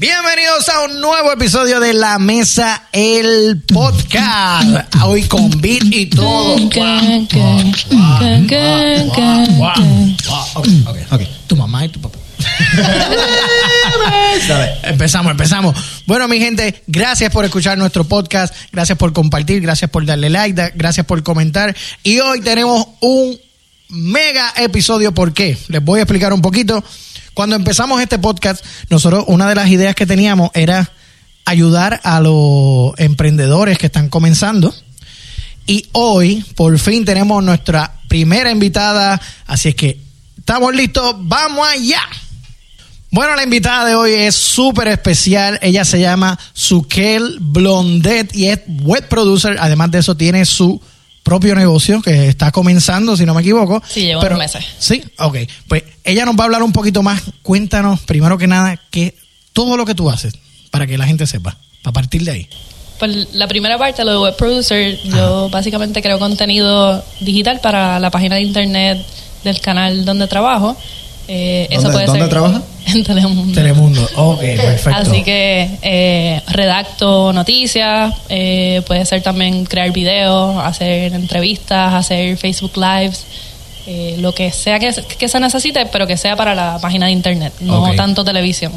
Bienvenidos a un nuevo episodio de La Mesa, el podcast. Hoy con beat y todo. Tu mamá y tu papá. Empezamos, empezamos. Bueno, mi gente, gracias por escuchar nuestro podcast, gracias por compartir, gracias por darle like, gracias por comentar. Y hoy tenemos un mega episodio. ¿Por qué? Les voy a explicar un poquito. Cuando empezamos este podcast, nosotros una de las ideas que teníamos era ayudar a los emprendedores que están comenzando. Y hoy, por fin, tenemos nuestra primera invitada. Así es que, ¿estamos listos? ¡Vamos allá! Bueno, la invitada de hoy es súper especial. Ella se llama Sukel Blondet y es web producer. Además de eso, tiene su propio negocio que está comenzando, si no me equivoco. Sí, llevo unos meses. Sí, ok. Pues ella nos va a hablar un poquito más. Cuéntanos, primero que nada, que todo lo que tú haces para que la gente sepa, a partir de ahí. Pues la primera parte, lo de web producer, yo básicamente creo contenido digital para la página de internet del canal donde trabajo. Eh, eso ¿Dónde- puede dónde ser trabaja? En Telemundo. Telemundo. Ok, perfecto. Así que eh, redacto noticias, eh, puede ser también crear videos, hacer entrevistas, hacer Facebook Lives, eh, lo que sea que, que se necesite, pero que sea para la página de internet, no tanto televisión.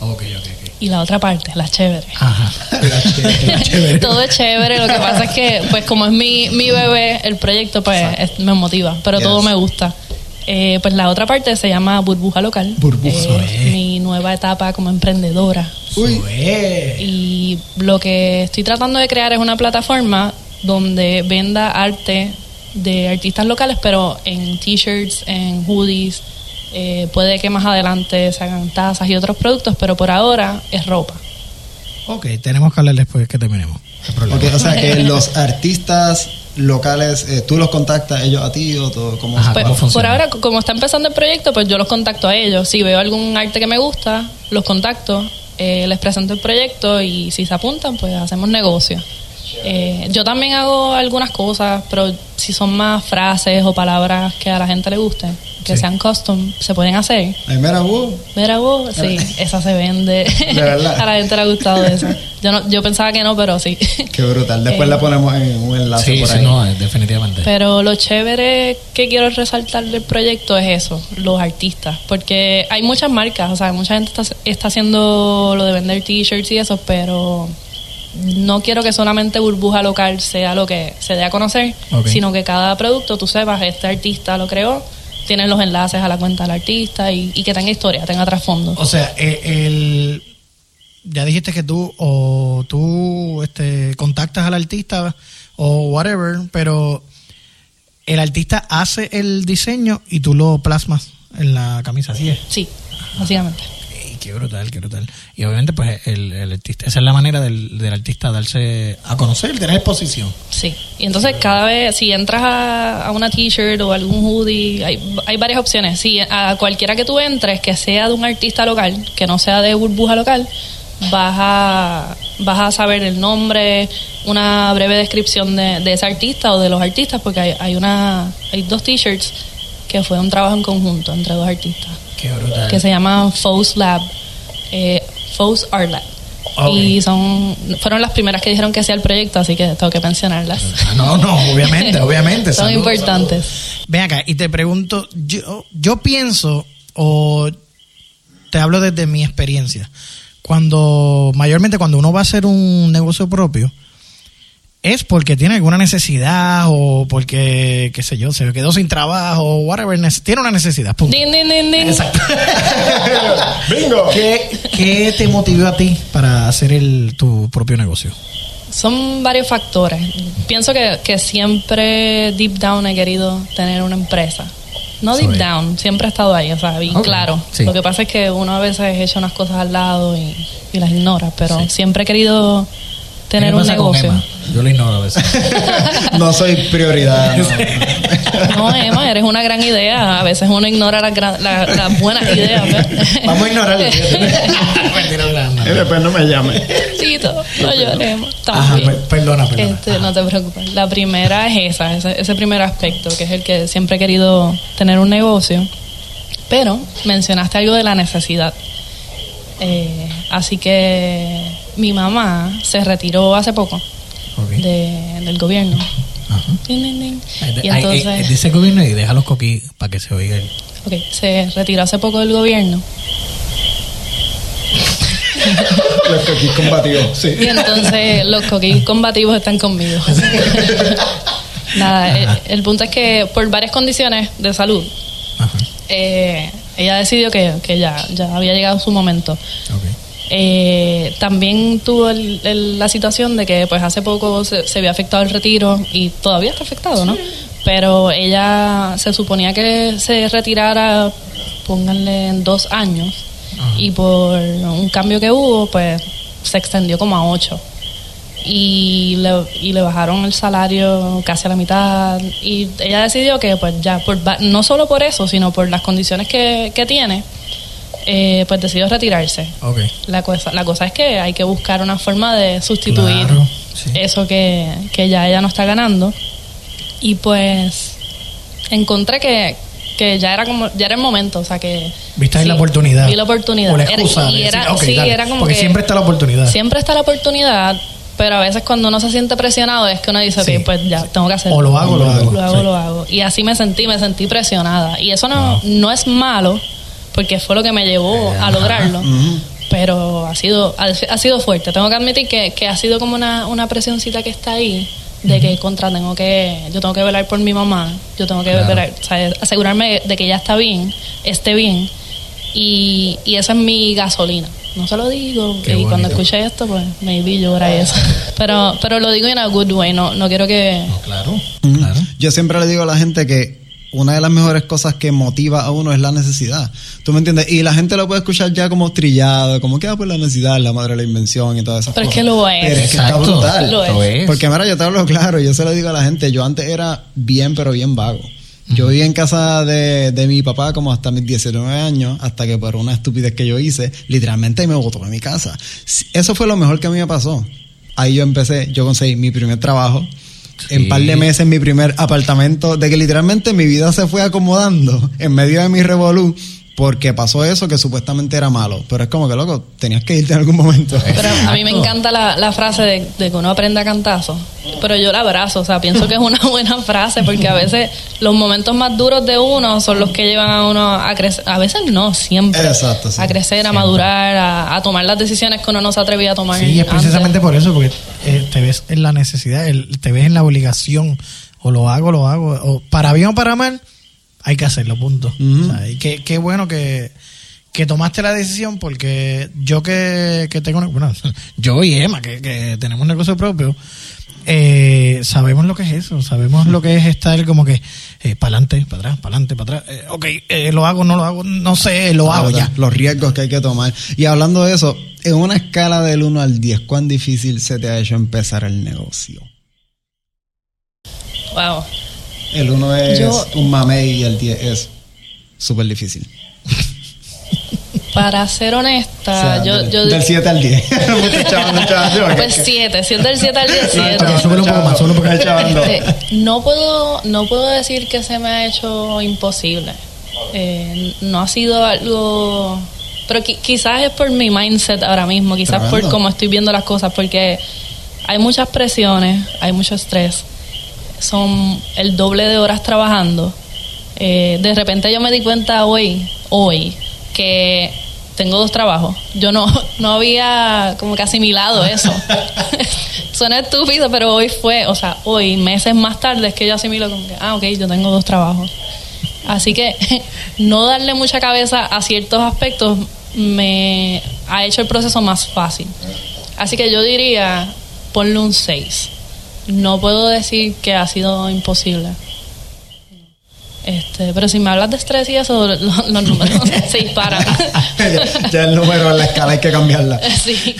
Ok, ok. Y la otra parte, la chévere. Ajá. La chévere, la chévere. Todo es chévere, lo que pasa es que, pues como es mi, mi bebé, el proyecto pues es- me motiva, pero todo me gusta. Eh, pues la otra parte se llama Burbuja Local. Burbuja. Eh, mi nueva etapa como emprendedora. Uy. Y lo que estoy tratando de crear es una plataforma donde venda arte de artistas locales, pero en t-shirts, en hoodies. eh, puede que más adelante se hagan tazas y otros productos, pero por ahora es ropa. Ok, tenemos que hablar después que terminemos. Ok, o sea que los artistas locales, eh, tú los contactas ellos a ti o todo, ¿cómo Ajá. Pues, ¿cómo funciona? por ahora, como está empezando el proyecto, pues yo los contacto a ellos. Si veo algún arte que me gusta, los contacto, eh, les presento el proyecto y si se apuntan, pues hacemos negocio. Eh, yo también hago algunas cosas, pero si son más frases o palabras que a la gente le gusten, que Sí. sean custom, se pueden hacer. Ay, mira, wow. Mira vos, sí, esa se vende. ¿De verdad? a la gente le ha gustado esa. Yo, no, yo pensaba que no, pero sí. Qué brutal. Después Eh, la ponemos en un enlace Sí, por sí, ahí. no, eh, definitivamente. Pero lo chévere que quiero resaltar del proyecto es eso, los artistas. Porque hay muchas marcas, o sea, mucha gente está, está haciendo lo de vender t-shirts y eso, pero no quiero que solamente burbuja local sea lo que se dé a conocer, sino que cada producto tú sepas, este artista lo creó, tienen los enlaces a la cuenta del artista y, y que tenga historia, tenga trasfondo. O sea, eh, el, ya dijiste que tú o tú este, contactas al artista o whatever, pero el artista hace el diseño y tú lo plasmas en la camisa, así es. Sí, básicamente. Qué brutal, qué brutal. Y obviamente, pues, el, artista, esa es la manera del, del artista darse a conocer, tener exposición. Sí, y entonces cada vez, si entras a, a una t-shirt o algún hoodie, hay, hay varias opciones. Si a cualquiera que tú entres, que sea de un artista local, que no sea de burbuja local, vas a, vas a saber el nombre, una breve descripción de, de ese artista o de los artistas, porque hay, hay, una, hay dos t-shirts que fue un trabajo en conjunto entre dos artistas, Qué brutal. que se llaman Faux Lab, eh, Art Lab. Ok. Y son fueron las primeras que dijeron que hacía el proyecto, así que tengo que mencionarlas. Ah, No, no, obviamente, obviamente. Son Saludos, importantes. saludos. Ven acá y te pregunto, yo, yo pienso, o te hablo desde mi experiencia, cuando, mayormente cuando uno va a hacer un negocio propio, es porque tiene alguna necesidad o porque, qué sé yo, se quedó sin trabajo o whatever, tiene una necesidad. punto. Din, din, din, din. Exacto. ¡Bingo! ¿Qué, qué te motivó a ti para hacer el, tu propio negocio? Son varios factores. Pienso que, que siempre deep down he querido tener una empresa. No deep Sorry. down, siempre he estado ahí, o sea, bien claro. sí. Lo que pasa es que uno a veces echa unas cosas al lado y, y las ignora, pero Sí. siempre he querido ¿Qué tener un negocio. Emma? Yo lo ignoro a veces. No soy prioridad. no. No, Emma, eres una gran idea. A veces uno ignora las, gran- la- las buenas ideas. Vamos a no, no. Y después no me llame. Tito, no lloremos. Ajá, perdona, perdona. Este, Ajá. no te preocupes. La primera es esa, ese, ese primer aspecto, que es el que siempre he querido tener un negocio. Pero mencionaste algo de la necesidad. Eh, así que mi mamá se retiró hace poco de- del gobierno. Ajá. Tin. Y Ay, ay, entonces, dice el gobierno y deja los coquí para que se oiga. el- ok, se retiró hace poco del gobierno. Los coquis combativos. Sí. Y entonces los coquis combativos están conmigo. Nada, el, el punto es que por varias condiciones de salud, Ajá. eh, ella decidió que, que ya, ya había llegado su momento. Eh, también tuvo el- el- la situación de que pues hace poco se, se había afectado el retiro y todavía está afectado, ¿no? Pero ella se suponía que se retirara, pónganle en dos años, y por un cambio que hubo, pues se extendió como a ocho. Y le, y le bajaron el salario casi a la mitad. Y ella decidió que, pues ya, por, no solo por eso, sino por las condiciones que, que tiene, eh, pues decidió retirarse. Ok. La cosa, la cosa es que hay que buscar una forma de sustituir Claro, sí. eso que, que ya ella no está ganando. Y pues encontré que, que ya era como ya era el momento, o sea que Viste ahí sí, la oportunidad. Vi la oportunidad. O la Era- excusa y era, sí, dale, era como porque que siempre está la oportunidad. Siempre está la oportunidad, pero a veces cuando uno se siente presionado es que uno dice, Sí. "Ok, pues ya tengo que hacerlo. O lo hago, lo hago. Lo hago, Sí. lo hago. Y así me sentí, me sentí presionada. Y eso no, no es malo, porque fue lo que me llevó a lograrlo. Pero ha sido, ha, ha sido fuerte. Tengo que admitir que, que ha sido como una, una presioncita que está ahí de que contra tengo que yo tengo que velar por mi mamá yo tengo que Claro. velar, o sea, asegurarme de que ella está bien esté bien y, y eso es mi gasolina no se lo digo Qué y cuando escuche esto pues maybe llora eso pero pero lo digo en a good way no no quiero que No, claro. Claro. Yo siempre le digo a la gente que una de las mejores cosas que motiva a uno es la necesidad. ¿Tú me entiendes? Y la gente lo puede escuchar ya como trillado, como que ah, pues la necesidad, la madre de la invención y todas esas Pero es cosas. que lo es. Pero es que está Exacto. brutal. Lo es. Es. Porque mira, yo te hablo claro, yo se lo digo a la gente, yo antes era bien, pero bien vago. Yo vivía en casa de, de mi papá como hasta mis 19 años, hasta que por una estupidez que yo hice, literalmente me botó de mi casa. Eso fue lo mejor que a mí me pasó. Ahí yo empecé, yo conseguí mi primer trabajo. En par de meses mi primer apartamento, de que literalmente mi vida se fue acomodando en medio de mi revolú, porque pasó eso que supuestamente era malo. Pero es como que, loco, tenías que irte en algún momento. Pero a mí me encanta la, la frase de, de que uno aprende a cantazo. Pero yo la abrazo, o sea, pienso que es una buena frase porque a veces los momentos más duros de uno son los que llevan a uno a crecer. A veces no, siempre. Exacto, sí. A crecer, a Siempre. madurar, a, a tomar las decisiones que uno no se atrevía a tomar. Sí, es precisamente antes. por eso, porque eh, te ves en la necesidad, el- te ves en la obligación, o lo hago, lo hago, o para bien o para mal, hay que hacerlo, punto. Ujú. O sea, y qué, qué bueno que, que tomaste la decisión, porque yo que, que tengo, una- bueno, yo y Emma, que, que tenemos un negocio propio, eh, sabemos lo que es eso, sabemos lo que es estar como que para adelante, para atrás, para adelante, para atrás. Eh, ok, eh, lo hago, no lo hago, no sé, lo hago ¿verdad? ya. Los riesgos que hay que tomar. Y hablando de eso, en una escala del 1 al 10, ¿cuán difícil se te ha hecho empezar el negocio? Wow. El 1 es Yo- un mame y el 10 es súper difícil. Para ser O honesta, sea, yo, del, yo del 7 al 10. Mucho chaval, mucho chaval, Pues que- siete, si es del 7 al 10, No, 7. chaval, súbele un poco más, un poco no. Este, no puedo no puedo decir que se me ha hecho imposible Eh, no ha sido algo pero qui- quizás es por mi mindset ahora mismo quizás por Tremendo. cómo estoy viendo las cosas porque hay muchas presiones hay mucho estrés son el doble de horas trabajando Eh, de repente yo me di cuenta hoy hoy que tengo dos trabajos yo no no había como que asimilado eso Suena estúpido, pero hoy fue, o sea, hoy, meses más tarde, es que yo asimilo como que, ah, ok, yo tengo dos trabajos. Así que no darle mucha cabeza a ciertos aspectos me ha hecho el proceso más fácil. Así que yo diría, ponle un 6. No puedo decir que ha sido imposible. Este, pero si me hablas de estrés y eso, lo- los, números se disparan. ya, ya el número en la escala hay que cambiarla. sí.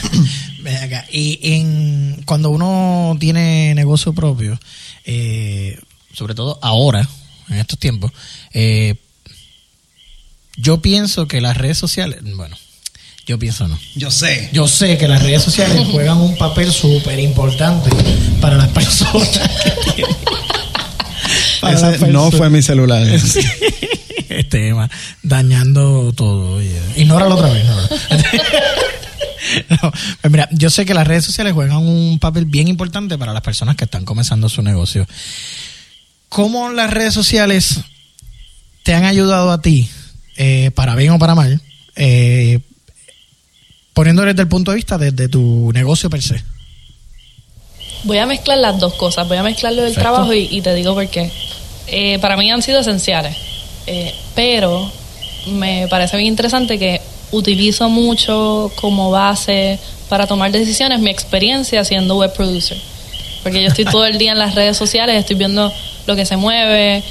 Ven acá. Y en, cuando uno tiene negocio propio, eh, sobre todo ahora, en estos tiempos, eh, yo pienso que las redes sociales, bueno, yo pienso no. Yo sé. Yo sé que las redes sociales juegan un papel súper importante para las personas que tienen. para las Ese no personas- fue mi celular. este tema dañando todo. Ignóralo otra vez. ignóralo. Mira, yo sé que las redes sociales juegan un papel bien importante para las personas que están comenzando su negocio. ¿Cómo las redes sociales te han ayudado a ti, eh, para bien o para mal, eh, poniéndolo desde el punto de vista desde tu negocio per se? Voy a mezclar las dos cosas. Voy a mezclar lo del Perfecto. trabajo y, y te digo por qué. Eh, para mí han sido esenciales. Eh, pero me parece bien interesante que utilizo mucho como base para tomar decisiones mi experiencia siendo web producer. Porque yo estoy todo el día en las redes sociales, estoy viendo lo que se mueve.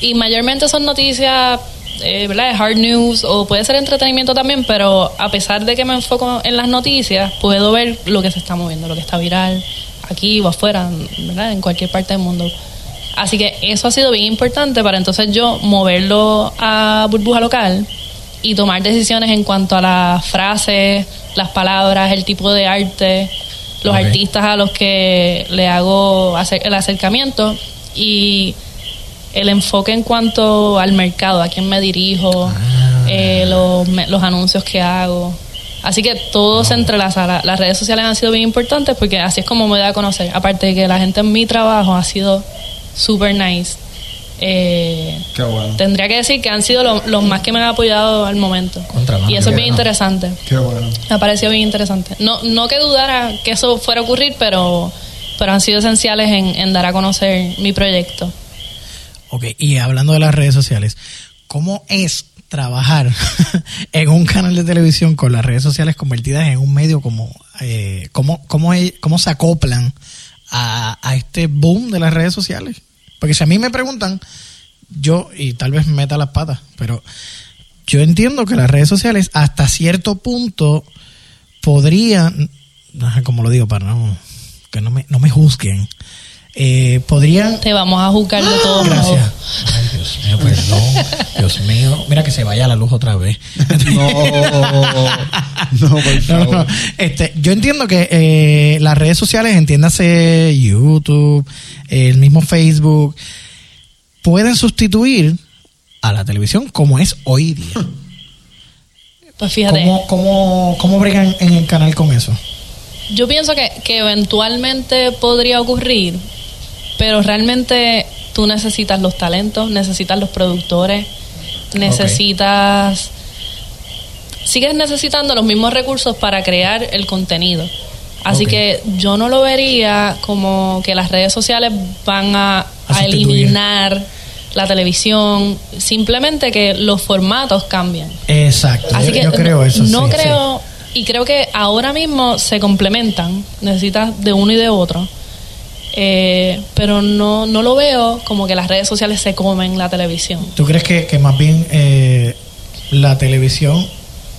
Y mayormente son noticias, eh, ¿verdad? Hard news o puede ser entretenimiento también, pero a pesar de que me enfoco en las noticias, puedo ver lo que se está moviendo, lo que está viral aquí o afuera, ¿verdad? En cualquier parte del mundo. Así que eso ha sido bien importante para entonces yo moverlo a burbuja local y tomar decisiones en cuanto a las frases, las palabras, el tipo de arte, los artistas a los que le hago el acercamiento y el enfoque en cuanto al mercado, a quién me dirijo, eh, los, me- los anuncios que hago. Así que todo se entrelaza. La- las redes sociales han sido bien importantes porque así es como me da a conocer. Aparte de que la gente en mi trabajo ha sido super nice. Eh, Qué bueno. tendría que decir que han sido lo- los más que me han apoyado al momento. Contra, y eso es bien interesante. Qué bueno. Me ha parecido bien interesante. No, no que dudara que eso fuera a ocurrir, pero, pero han sido esenciales en, en dar a conocer mi proyecto. Ok, y hablando de las redes sociales, ¿cómo es trabajar en un canal de televisión con las redes sociales convertidas en un medio como, eh, cómo, cómo, cómo se acoplan a, a este boom de las redes sociales? Porque si a mí me preguntan, yo, y tal vez me meta las patas, pero yo entiendo que las redes sociales hasta cierto punto podrían, como lo digo, para no, que no me, no me juzguen, eh, podrían Te vamos a juzgar de modos. Gracias. Ay, Dios mío, perdón. Dios mío. Mira que se vaya la luz otra vez. No, no, por No, favor. no. Este, yo entiendo que eh, las redes sociales, entiéndase YouTube, el mismo Facebook, pueden sustituir a la televisión como es hoy día. Pues fíjate, ¿Cómo, cómo, cómo bregan en el canal con eso? yo pienso que, que eventualmente podría ocurrir, pero realmente tú necesitas los talentos, necesitas los productores, necesitas... Sigues necesitando los mismos recursos para crear el contenido. Así que yo no lo vería como que las redes sociales van a, A a sustituir. eliminar la televisión, simplemente que los formatos cambian. Exacto. Así yo, que yo creo eso. no sí, creo, y creo que ahora mismo se complementan, necesitas de uno y de otro. Eh, pero no, no lo veo como que las redes sociales se comen la televisión. ¿Tú crees que, que más bien eh, la televisión,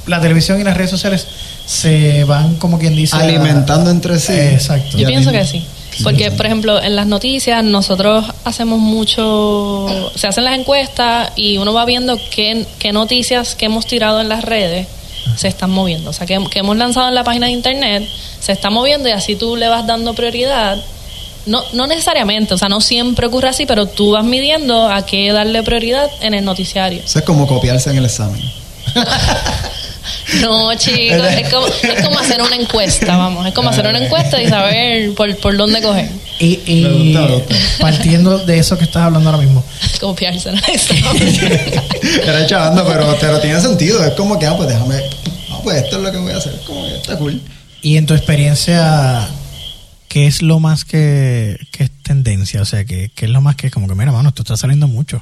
la televisión y las redes sociales se van como quien dice a- Alimentando entre sí. Exacto. Yo Ya pienso que sí. Porque, por ejemplo, en las noticias nosotros hacemos mucho, se hacen las encuestas y uno va viendo qué, qué noticias que hemos tirado en las redes se están moviendo. O sea, que, que hemos lanzado en la página de internet, se está moviendo y así tú le vas dando prioridad. No, no necesariamente, o sea, no siempre ocurre así, pero tú vas midiendo a qué darle prioridad en el noticiario. Eso es como copiarse en el examen. No, chicos, es como, es como hacer una encuesta, vamos, es como hacer una encuesta y saber por, por dónde coger. Y, y partiendo de eso que estás hablando ahora mismo, Copiarse en el examen. Era chavando, pero, pero tiene sentido. Es como que, ah, pues déjame. Ah, pues esto es lo que voy a hacer. Como que está cool. y en tu experiencia, ¿qué es lo más que, que es tendencia? O sea, ¿qué, qué es lo más que como que, mira, mano, esto está saliendo mucho?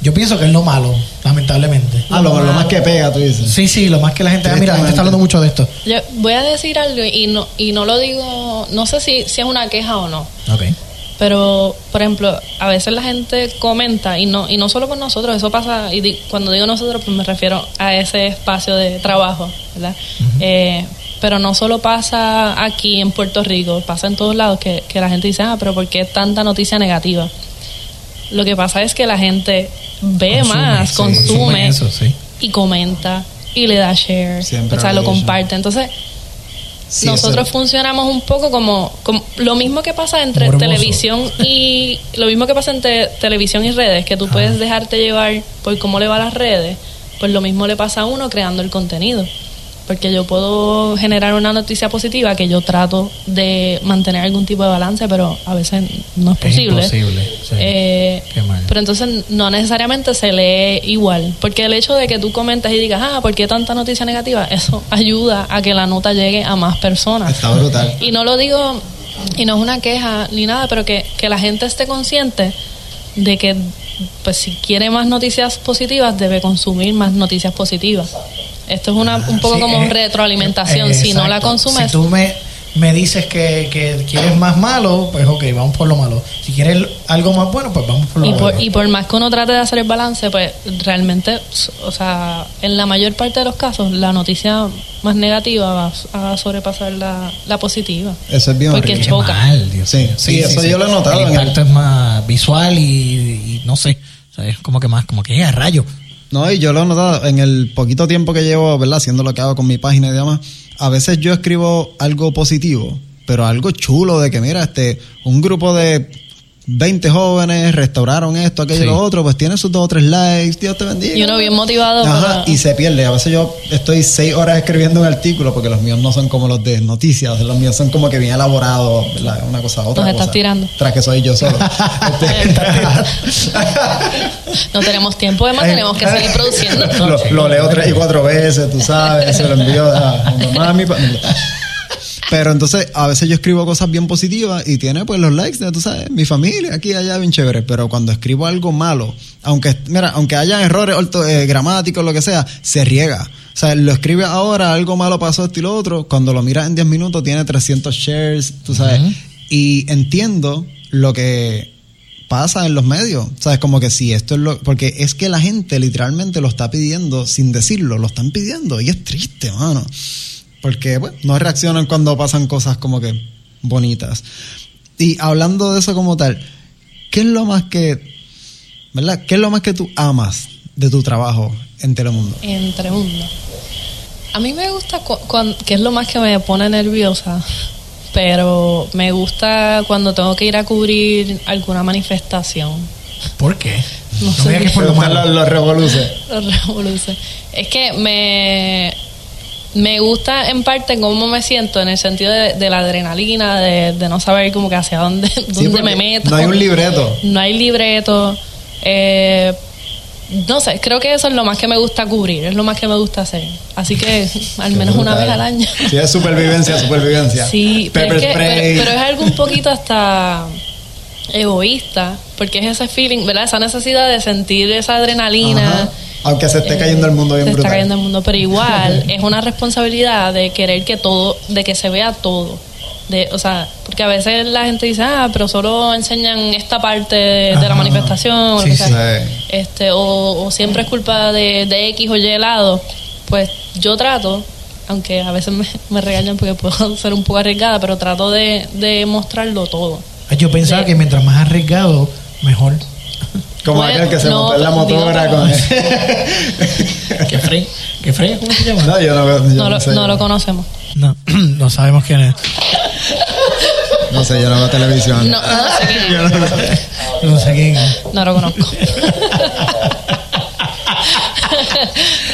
Yo pienso que es lo malo, lamentablemente. Ah, lo, lo más que pega, tú dices. Sí, sí, lo más que la gente, ah, mira, la gente está hablando mucho de esto. Yo voy a decir algo y no, y no lo digo, no sé si, si es una queja o no, Ok. pero por ejemplo, a veces la gente comenta y no, y no solo con nosotros, eso pasa, y di- cuando digo nosotros, pues me refiero a ese espacio de trabajo, ¿verdad? Eh, pero no solo pasa aquí en Puerto Rico, pasa en todos lados que, que la gente dice, ah, pero ¿por qué tanta noticia negativa? Lo que pasa es que la gente ve Consume, más, sí, consume, consume eso, sí. y comenta y le da share, Siempre o sea, lo comparte. Entonces, Sí, nosotros eso- funcionamos un poco como, como lo mismo que pasa entre Morboso. televisión y lo mismo que pasa entre televisión y redes, que tú puedes dejarte llevar por cómo le va a las redes, pues lo mismo le pasa a uno creando el contenido. Porque yo puedo generar una noticia positiva que yo trato de mantener algún tipo de balance, pero a veces no es Es posible. imposible, sí. Eh, Qué mal. pero entonces no necesariamente se lee igual, porque el hecho de que tú comentes y digas, ah, ¿por qué tanta noticia negativa? Eso ayuda a que la nota llegue a más personas. Está brutal. Y no lo digo, y no es una queja ni nada, pero que, que la gente esté consciente de que, pues si quiere más noticias positivas, debe consumir más noticias positivas. Esto es una, un poco Sí, como eh, retroalimentación. eh, si no la consumes, Si tú me, me dices que, que quieres más malo, pues ok, vamos por lo malo. Si quieres algo más bueno, pues vamos por lo y por, bueno. y por más que uno trate de hacer el balance, pues realmente, o sea, en la mayor parte de los casos, la noticia más negativa va a sobrepasar la, la positiva. Eso es bien Porque horrible. Choca. mal, Dios Sí, sí, eso yo lo he notado El impacto es más visual y, y no sé. O sea, es como que más, como que "Eh, a rayo. No, y yo lo he notado en el poquito tiempo que llevo, ¿verdad? Haciendo lo que hago con mi página y demás. A veces yo escribo algo positivo, pero algo chulo de que, mira, este, un grupo de 20 jóvenes restauraron esto, aquello y Sí. lo otro, pues tiene sus dos o tres likes, Dios te bendiga. Y uno bien motivado Ajá, para- y se pierde. A veces yo estoy seis horas escribiendo un artículo porque los míos no son como los de noticias, los míos son como que bien elaborados, ¿verdad? una cosa otra. Nos cosa. estás tirando. Tras que soy yo solo. Este- No tenemos tiempo, además tenemos que seguir produciendo. lo, lo leo tres y cuatro veces, tú sabes, se lo envío a mi mamá, a mi Pero entonces, a veces yo escribo cosas bien positivas y tiene pues los likes de, tú sabes, mi familia, aquí, allá, bien chévere. Pero cuando escribo algo malo, aunque, mira, aunque haya errores orto- eh, gramáticos, lo que sea, se riega. O sea, lo escribe ahora, algo malo pasó, esto y lo otro. Cuando lo miras en 10 minutos, tiene 300 shares, tú sabes. Y entiendo lo que pasa en los medios. ¿Sabes? Como que si esto es lo. Porque es que la gente literalmente lo está pidiendo sin decirlo, lo están pidiendo. Y es triste, mano. Porque, bueno, no reaccionan cuando pasan cosas como que bonitas. Y hablando de eso como tal, ¿qué es lo más que. ¿Verdad? ¿Qué es lo más que tú amas de tu trabajo en Telemundo? Entre mundo. A mí me gusta, cu- cuan- que es lo más que me pone nerviosa, pero me gusta cuando tengo que ir a cubrir alguna manifestación. ¿Por qué? No No, sé. que es por lo malo. Los, los. Los revoluces. Es que me, me gusta en parte cómo me siento en el sentido de, de la adrenalina, de, de no saber como que hacia dónde, Sí, dónde me meto. No hay un libreto. No hay libreto. Eh, no sé, creo que eso es lo más que me gusta cubrir, es lo más que me gusta hacer. Así que al menos una vez al año. Sí, es supervivencia, supervivencia. Sí, pero es, que- pero- pero es algo un poquito hasta egoísta, porque es ese feeling, ¿verdad? Esa necesidad de sentir esa adrenalina. Ajá. Aunque se esté Eh, cayendo el mundo bien se brutal. está cayendo el mundo, pero igual es una responsabilidad de querer que todo, de que se vea todo. De, o sea, porque a veces la gente dice, ah, pero solo enseñan esta parte de, de la manifestación, o lo Sí, que sí. sea. Sí. este, o, o siempre es culpa de, de X o Y lado. Pues yo trato, aunque a veces me, me regañan porque puedo ser un poco arriesgada, pero trato de, de mostrarlo todo. Yo pensaba De- que mientras más arriesgado, mejor. Como Bueno, aquel que se no, montó en la motora con ¿Qué frey? ¿Qué frey? ¿Cómo se llama? No, yo no, yo No, no lo, sé. no lo conocemos. No, no sabemos quién es. No sé, yo no veo televisión. No, no sé quién es. Yo no, sé- no sé quién es. No lo conozco.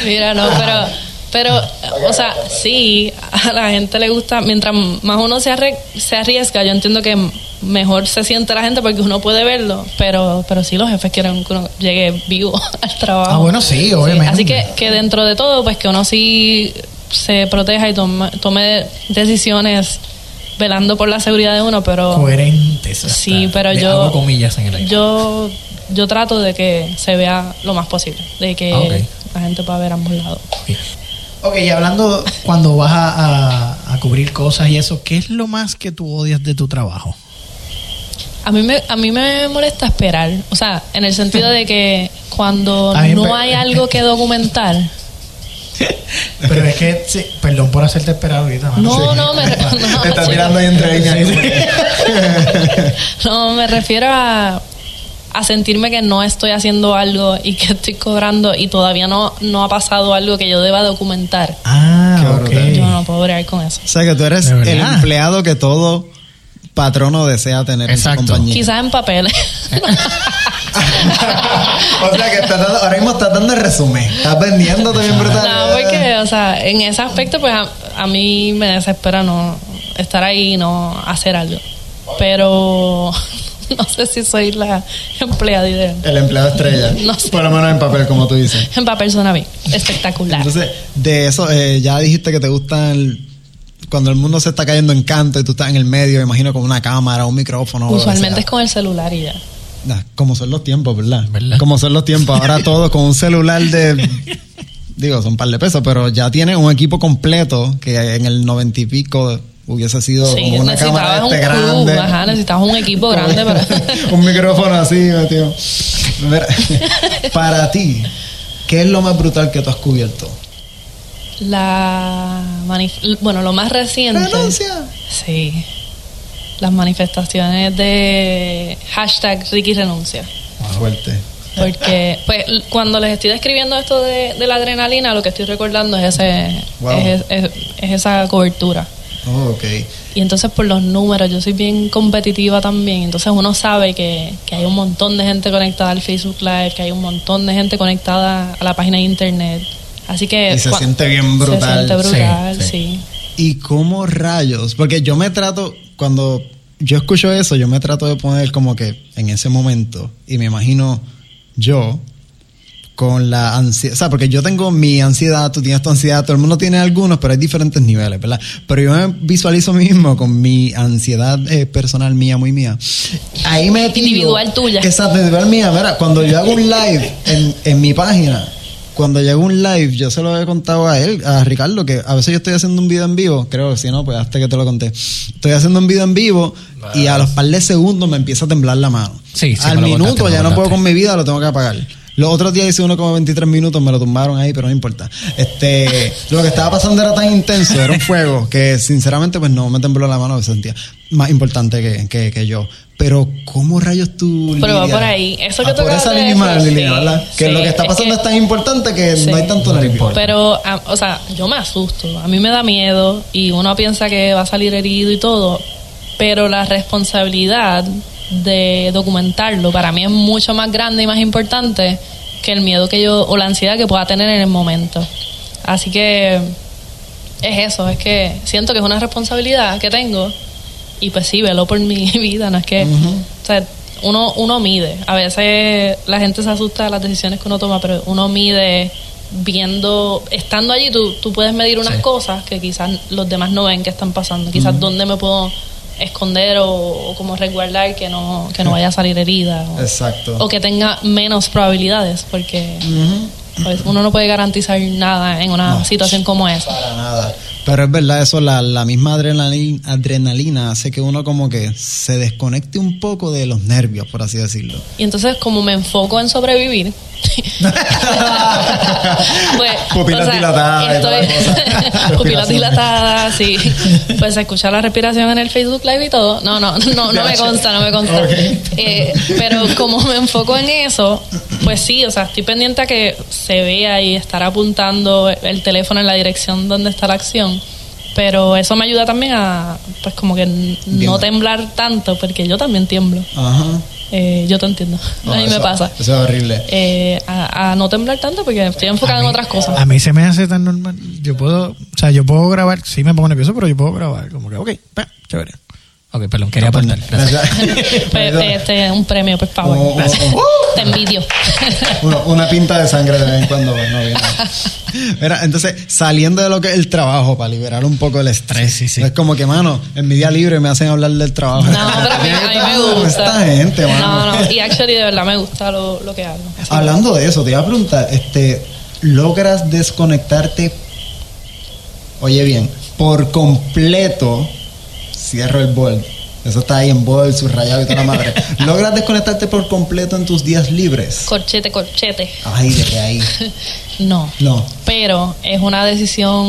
Mira, no, pero, pero, o sea, sí, a la gente le gusta, mientras más uno se, arre- se arriesga, yo entiendo que mejor se siente la gente porque uno puede verlo, pero, pero sí los jefes quieren que uno llegue vivo al trabajo. Ah, bueno, sí, obviamente. así que, que dentro de todo, pues que uno sí se proteja y tome, tome decisiones velando por la seguridad de uno, pero... Coherentes. hasta- Sí, pero yo- hago comillas en el aire. Yo, yo trato de que se vea lo más posible, de que Ah, la gente pueda ver ambos lados. Ok, y hablando cuando vas a, a- a cubrir cosas y eso, ¿qué es lo más que tú odias de tu trabajo? A mí me, a mí me molesta esperar, o sea, en el sentido de que cuando no hay algo que documentar, Pero es que, sí, perdón por hacerte esperar ahorita. mano. no, Sí. no, me, re- no, Te está chico. tirando ahí entre líneas. Sí, sí. no, me refiero a, a sentirme que no estoy haciendo algo y que estoy cobrando y todavía no, no ha pasado algo que yo deba documentar. Ah, Qué ok. brutal. Yo no puedo bregar con eso. O sea que tú eres el empleado que todo patrono desea tener Exacto. en su compañía. Quizás en papeles. o sea que estás dando- ahora mismo estás dando el resumen. Estás vendiéndote bien brutal. No, porque, o sea, en ese aspecto, pues a, a mí me desespera no estar ahí y no hacer algo. Pero no sé si soy la empleada ideal. El empleado estrella. No sé. Por lo menos en papel, como tú dices. En papel suena bien. Espectacular. Entonces, de eso, eh, ya dijiste que te gustan el- cuando el mundo se está cayendo en canto y tú estás en el medio, me imagino con una cámara, un micrófono. Usualmente es con el celular y ya. Nah, como son los tiempos, ¿verdad? ¿Verdad? Como son los tiempos. Ahora todo con un celular de. digo, son un par de pesos, pero ya tiene un equipo completo que en el noventa y pico hubiese sido Sí, como una cámara un este grande. ajá, necesitabas un equipo grande para... un micrófono así. Mira, para ti, ¿qué es lo más brutal que tú has cubierto? La bueno, lo más reciente. Renuncia. Sí. Las manifestaciones de hashtag Ricky renuncia. Fuerte. Porque, pues, cuando les estoy describiendo esto de, de la adrenalina, lo que estoy recordando es ese, Wow. es, es- es esa cobertura. Oh, ok. Y entonces por los números, yo soy bien competitiva también, entonces uno sabe que, que hay un montón de gente conectada al Facebook Live, que hay un montón de gente conectada a la página de internet. Así que... Y se siente bien brutal. Se siente brutal, Sí, sí. sí. ¿Y cómo rayos? Porque yo me trato, cuando yo escucho eso, yo me trato de poner como que en ese momento, y me imagino yo con la ansiedad, o sea, porque yo tengo mi ansiedad, tú tienes tu ansiedad, todo el mundo tiene algunos, pero hay diferentes niveles, ¿verdad? Pero yo me visualizo mismo con mi ansiedad eh, personal mía, muy mía. Ahí me Individual tuya. Exacto, individual mía. Mira, cuando yo hago un live en, en mi página, cuando llego un live, yo se lo he contado a él, a Ricardo, que a veces yo estoy haciendo un video en vivo, creo que si no, pues hasta que te lo conté. Estoy haciendo un video en vivo y a los par de segundos me empieza a temblar la mano. Sí, sí, Al me lo minuto contaste, me ya no puedo con mi vida, lo tengo que apagar. Los otros días hice uno como 23 minutos, me lo tumbaron ahí, pero no importa. Este, lo que estaba pasando era tan intenso, era un fuego, que sinceramente pues no me tembló la mano, me sentía más importante que, que, que yo. Pero, ¿cómo rayos tú Pero va por ahí. Eso que Ah, tú por esa línea, sí, ¿verdad? Que lo que está es pasando que- es tan importante que Sí. no hay tanto nervio. Pero, ah, o sea, yo me asusto. A mí me da miedo y uno piensa que va a salir herido y todo. Pero la responsabilidad de documentarlo. Para mí es mucho más grande y más importante que el miedo que yo o la ansiedad que pueda tener en el momento. Así que es eso, es que siento que es una responsabilidad que tengo y pues sí, velo por mi vida, no es que, o sea, uno, uno mide, a veces la gente se asusta de las decisiones que uno toma, pero uno mide viendo, estando allí, tú, tú puedes medir unas Sí. cosas que quizás los demás no ven que están pasando, quizás dónde me puedo esconder o, o como resguardar que no, que no vaya a salir herida o, Exacto. o que tenga menos probabilidades, porque pues, uno no puede garantizar nada en una No. situación como esa. Para nada. Pero es verdad, eso, la, la misma adrenalina, adrenalina hace que uno como que se desconecte un poco de los nervios, por así decirlo. Y entonces, como me enfoco en sobrevivir, pues, Pupilas dilatadas y toda la cosa. pupilas dilatadas, sí. Pues se escucha la respiración en el Facebook Live y todo. No, no, no, no me consta, no me consta. Eh, pero como me enfoco en eso, pues sí, o sea, estoy pendiente a que se vea y estar apuntando el teléfono en la dirección donde está la acción. Pero eso me ayuda también a, pues como que no temblar tanto, porque yo también tiemblo. Ajá. Eh, yo te entiendo. No, a mí me pasa. Eso es horrible. Eh, a, a no temblar tanto porque estoy enfocada en otras cosas. A mí se me hace tan normal. Yo puedo, o sea, yo puedo grabar, sí me pongo nervioso, pero yo puedo grabar. Como que, ok, pa, chévere. Ok, perdón, quería aportar. Gracias. Pues, este, un premio, por favor. Oh, oh, oh. Te envidio. Una, una pinta de sangre de vez en cuando. No, bien. Mira, entonces, saliendo de lo que es el trabajo, para liberar un poco el estrés. Sí, sí, sí. Es como que, mano, en mi día libre me hacen hablar del trabajo. No, pero a mí, a mí me No, gusta. Esta gente, mano. No, no, y actually de verdad me gusta lo, lo que hago. Así que- Hablando de eso, te iba a preguntar, este, ¿logras desconectarte? Oye bien, por completo, cierro el bold. Eso está ahí en bold, subrayado y toda la madre. ¿Logras desconectarte por completo en tus días libres? Corchete, corchete. Ay, de ahí. No. No. Pero es una decisión,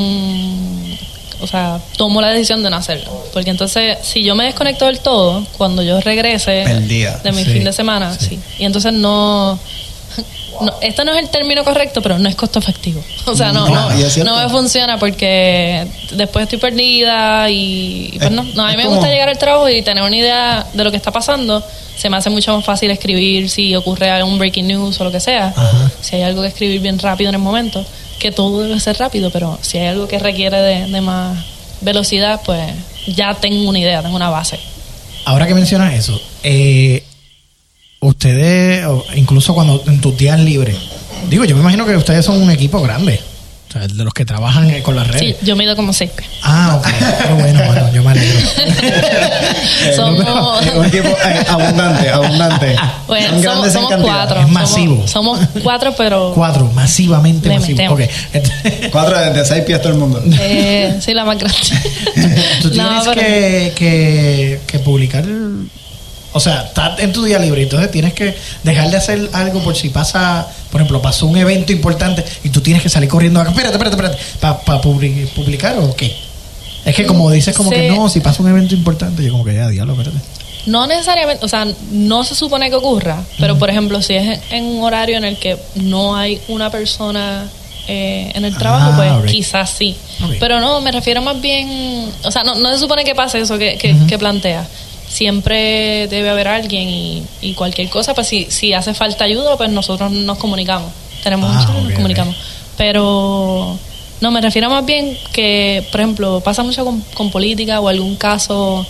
o sea, tomo la decisión de no hacerlo. Porque entonces, si yo me desconecto del todo, cuando yo regrese Perdida. de mi Sí, fin de semana, sí. Y entonces no, no, este no es el término correcto, pero no es costo efectivo. O sea, no, No, no, me funciona porque después estoy perdida y, y pues Es- no, no, a mí me como- gusta llegar al trabajo y tener una idea de lo que está pasando se me hace mucho más fácil escribir si ocurre algún breaking news o lo que sea. Ajá. Si hay algo que escribir bien rápido en el momento, que todo debe ser rápido, pero si hay algo que requiere de, de más velocidad, pues ya tengo una idea, tengo una base. Ahora que mencionas eso, eh, ustedes, incluso cuando en tus días libres, digo, yo me imagino que ustedes son un equipo grande, o sea, de los que trabajan con las Sí, redes. yo mido como seis pies. Ah, ok, qué bueno, bueno, yo me alegro. Somos, Un equipo eh, abundante, abundante. bueno, Son somos, somos cuatro. Es masivo. Somos, somos cuatro, pero Cuatro, masivamente Le masivo. metemos. Ok, entonces, Cuatro de, de seis pies todo el mundo. eh, sí, la más grande. tú tienes No, pero- que, que, que publicar, o sea, estás en tu día libre, entonces tienes que dejar de hacer algo por si pasa, por ejemplo, pasó un evento importante y tú tienes que salir corriendo acá, espérate, espérate, espérate, para publicar o qué. Es que como dices como que no, si pasa un evento importante, yo como que ya, diablo, espérate. No necesariamente, o sea, no se supone que ocurra, pero por ejemplo, si es en, un horario en el que no hay una persona eh, en el trabajo, Ah, pues quizás sí. Pero no, me refiero más bien, o sea, no, no se supone que pase eso que, que, que plantea. Siempre debe haber alguien y, y cualquier cosa, pues si, si hace falta ayuda, pues nosotros nos comunicamos. Tenemos Ah, un ok, nos ok. comunicamos. Pero no, me refiero más bien que, por ejemplo, pasa mucho con, con política o algún caso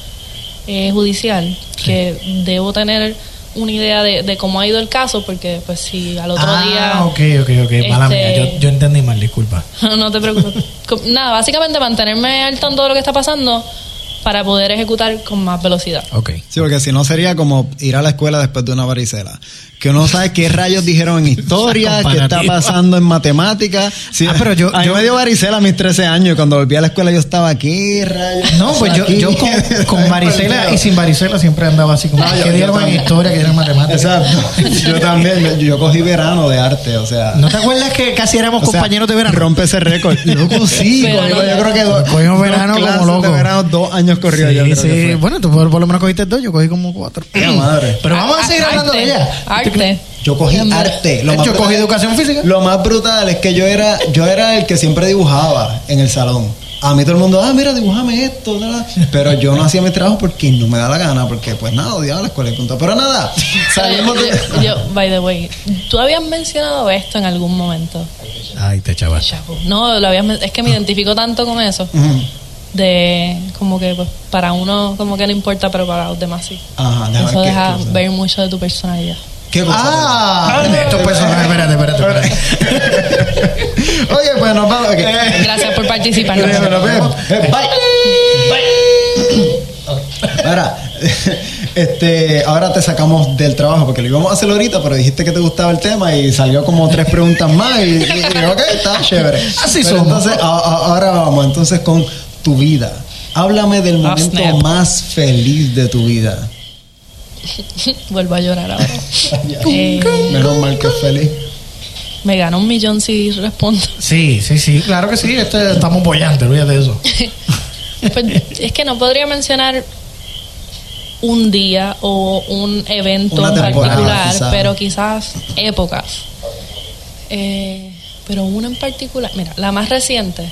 eh, judicial que debo tener una idea de, de cómo ha ido el caso porque pues si al otro ah, día ok, ok, ok, mala este- mía, yo, yo entendí mal, disculpa. no te preocupes nada básicamente mantenerme al tanto de lo que está pasando para poder ejecutar con más velocidad Ok. Sí, porque si no sería como ir a la escuela después de una varicela. Que uno sabe qué rayos dijeron en historia, qué está pasando en matemáticas. Sí, Ah, pero yo- yo- me dio varicela a mis 13 años y cuando volví a la escuela yo estaba aquí, rayos. No, pues yo, yo con, con varicela y sin varicela siempre andaba así como No, que yo dieron en historia, que dieron en matemáticas. Exacto. Yo también, yo cogí verano de arte, o sea. ¿No te acuerdas que casi éramos o sea, compañeros de verano? Rompe ese récord. Loco, sí. Verano yo creo que Cogimos verano como loco. de verano, dos años corridos. yo Sí, creo que sí. fue. Bueno, tú por, por lo menos cogiste dos, yo cogí como cuatro. Madre. Pero vamos a seguir Arte, hablando de ella. arte Yo cogí arte. Lo Yo más cogí brutal- educación física. Lo más brutal es que yo era, yo era el que siempre dibujaba en el salón. A mí todo el mundo, ah, mira, dibújame esto. Pero yo no hacía mi trabajo porque no me da la gana, porque pues nada, odiaba la escuela y punto. Pero nada, salimos de... yo, yo, by the way tú habías mencionado esto en algún momento Ay, te chaval. Chapo. no lo habías es que me identifico tanto con eso Ujú. De como que pues, para uno como que no importa pero para los demás sí Ajá, eso deja ver mucho de tu personalidad ¿Qué cosa? Ah, estos personajes, espérate, espérate, espérate. Oye, pues nos vamos. ok. gracias por participar Eh, nos vemos. Eh, Bye. Mira, este, ahora te sacamos del trabajo porque lo íbamos a hacer ahorita, pero dijiste que te gustaba el tema y salió como tres preguntas más y, y- y, ok, está chévere. Así Pero somos. Entonces, a- a- ahora vamos entonces con tu vida. Háblame del momento snap. más feliz de tu vida. vuelvo a llorar ahora Eh, Menos mal que feliz. me gano un millón si respondo Sí, sí, sí, claro que sí. Este, estamos bollantes, olvídate de eso. Pues, es que no podría mencionar un día o un evento Una en particular, quizás. pero quizás épocas. Eh, pero una en particular, mira, la más reciente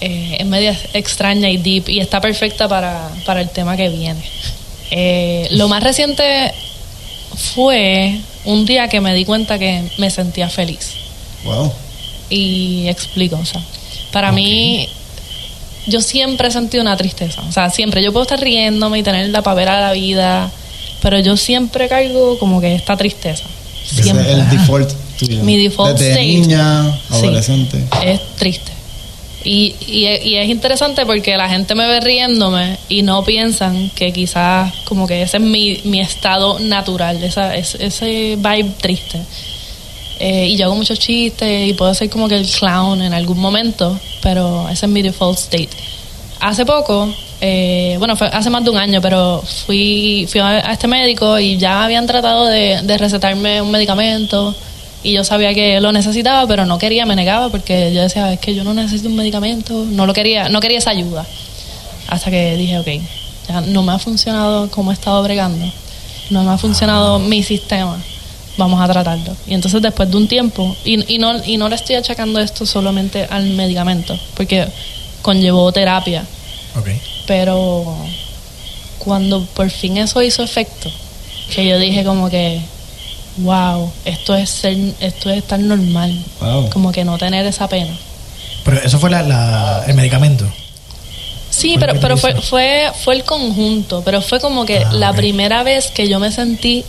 eh, es media extraña y deep y está perfecta para, para el tema que viene. Eh, lo más reciente fue un día que me di cuenta que me sentía feliz. Wow. Y explico, o sea, para mí, yo siempre he sentido una tristeza, o sea, siempre, yo puedo estar riéndome y tener la pavera de la vida, pero yo siempre cargo como que esta tristeza, Ese es el default tuyo. Mi default Desde state. niña, Sí, adolescente. es triste. Y, y, y es interesante porque la gente me ve riéndome y no piensan que quizás como que ese es mi, mi estado natural, esa, es- ese vibe triste. Eh, y yo hago muchos chistes y puedo ser como que el clown en algún momento, pero ese es mi default state. Hace poco, eh, bueno, fue hace más de un año, pero fui, fui a este médico y ya habían tratado de, de recetarme un medicamento y yo sabía que lo necesitaba, pero no quería, me negaba porque yo decía, es que yo no necesito un medicamento, no lo quería, no quería esa ayuda. Hasta que dije, ok, ya no me ha funcionado como he estado bregando, no me ha funcionado mi sistema, vamos a tratarlo. Y entonces después de un tiempo, y, y, no, y no le estoy achacando esto solamente al medicamento, porque conllevó terapia, Ok. pero cuando por fin eso hizo efecto, que yo dije como que, wow, esto es ser, esto es estar normal, Wow. como que no tener esa pena. Pero eso fue la, la- el medicamento. Sí, pero, pero fue, fue, fue el conjunto, pero fue como que Ah, la primera vez que yo me sentí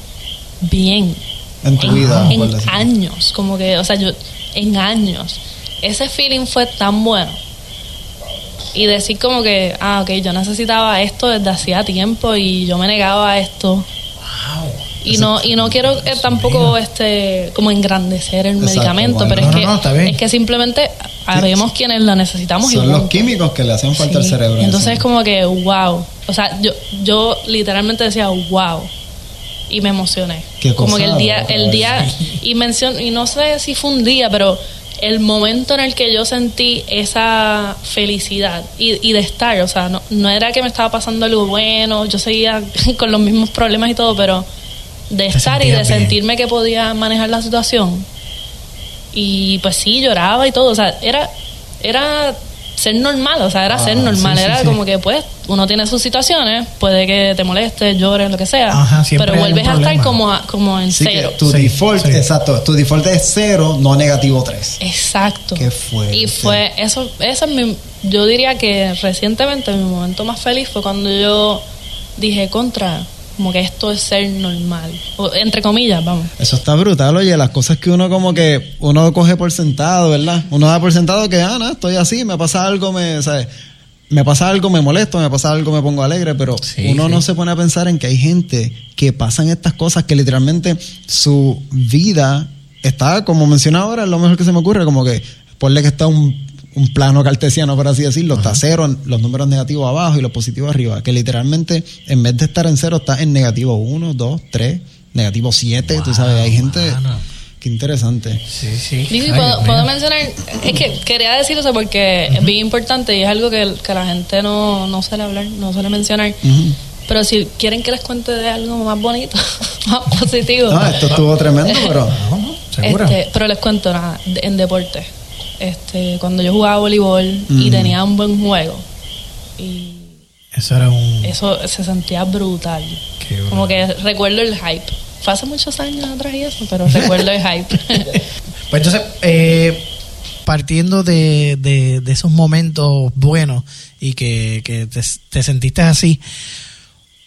bien En tu en, vida. en años, como que, o sea, yo, en años, ese feeling fue tan bueno. Y decir como que, ah, ok, yo necesitaba esto desde hacía tiempo y yo me negaba a esto. Y no, y no quiero eh, tampoco este como engrandecer el Exacto, medicamento, bueno. pero No, es no, que no, es que simplemente habemos quienes lo necesitamos y Son los punto. químicos que le hacen falta al Sí. cerebro. Entonces es como que, wow. O sea, yo, yo literalmente decía, wow. Y me emocioné. Qué como cosa que el día, el día, y menciono, y no sé si fue un día, pero el momento en el que yo sentí esa felicidad y, y de estar, o sea, no, no era que me estaba pasando algo bueno, yo seguía con los mismos problemas y todo, pero de estar y de bien. sentirme que podía manejar la situación. Y pues sí, lloraba y todo, o sea, era, era ser normal, o sea, era Ah, ser normal, sí, era sí. como que pues uno tiene sus situaciones, puede que te moleste, llores, lo que sea, Ajá, pero vuelves a estar como, a- como en cero. tu Sí, default, sí. exacto, tu default es cero, no negativo tres. Exacto. Qué fuerte. Y fue, eso, eso es mi, yo diría que recientemente mi momento más feliz fue cuando yo dije contra, como que esto es ser normal, o, entre comillas, vamos. Eso está brutal, oye, las cosas que uno como que uno coge por sentado, ¿verdad? Uno da por sentado que, ah, no, estoy así, me pasa algo, me, ¿sabes? Me pasa algo, me molesto, me pasa algo, me pongo alegre, pero Sí, uno sí. no se pone a pensar en que hay gente que pasan estas cosas que literalmente su vida está, como mencionaba ahora, es lo mejor que se me ocurre, como que ponle que está un, un plano cartesiano, por así decirlo, está cero, los números negativos abajo y los positivos arriba, que literalmente en vez de estar en cero está en negativo uno, dos, tres, negativo siete, tú sabes, hay gente... mano. Qué interesante. Sí, sí. Puedo, mencionar, es que quería decir eso porque es bien importante y es algo que, que la gente no, no suele hablar, no suele mencionar. Pero si quieren que les cuente de algo más bonito, más positivo, No, esto estuvo tremendo, pero No, no, seguro. este, pero les cuento nada, en deporte. Este, cuando yo jugaba voleibol y Mm. tenía un buen juego y Eso era un. eso se sentía brutal. Qué. Como que recuerdo el hype. Fue hace muchos años atrás y eso, pero recuerdo el hype. Pues entonces, eh, partiendo de, de- de esos momentos buenos y que, que te, te sentiste así,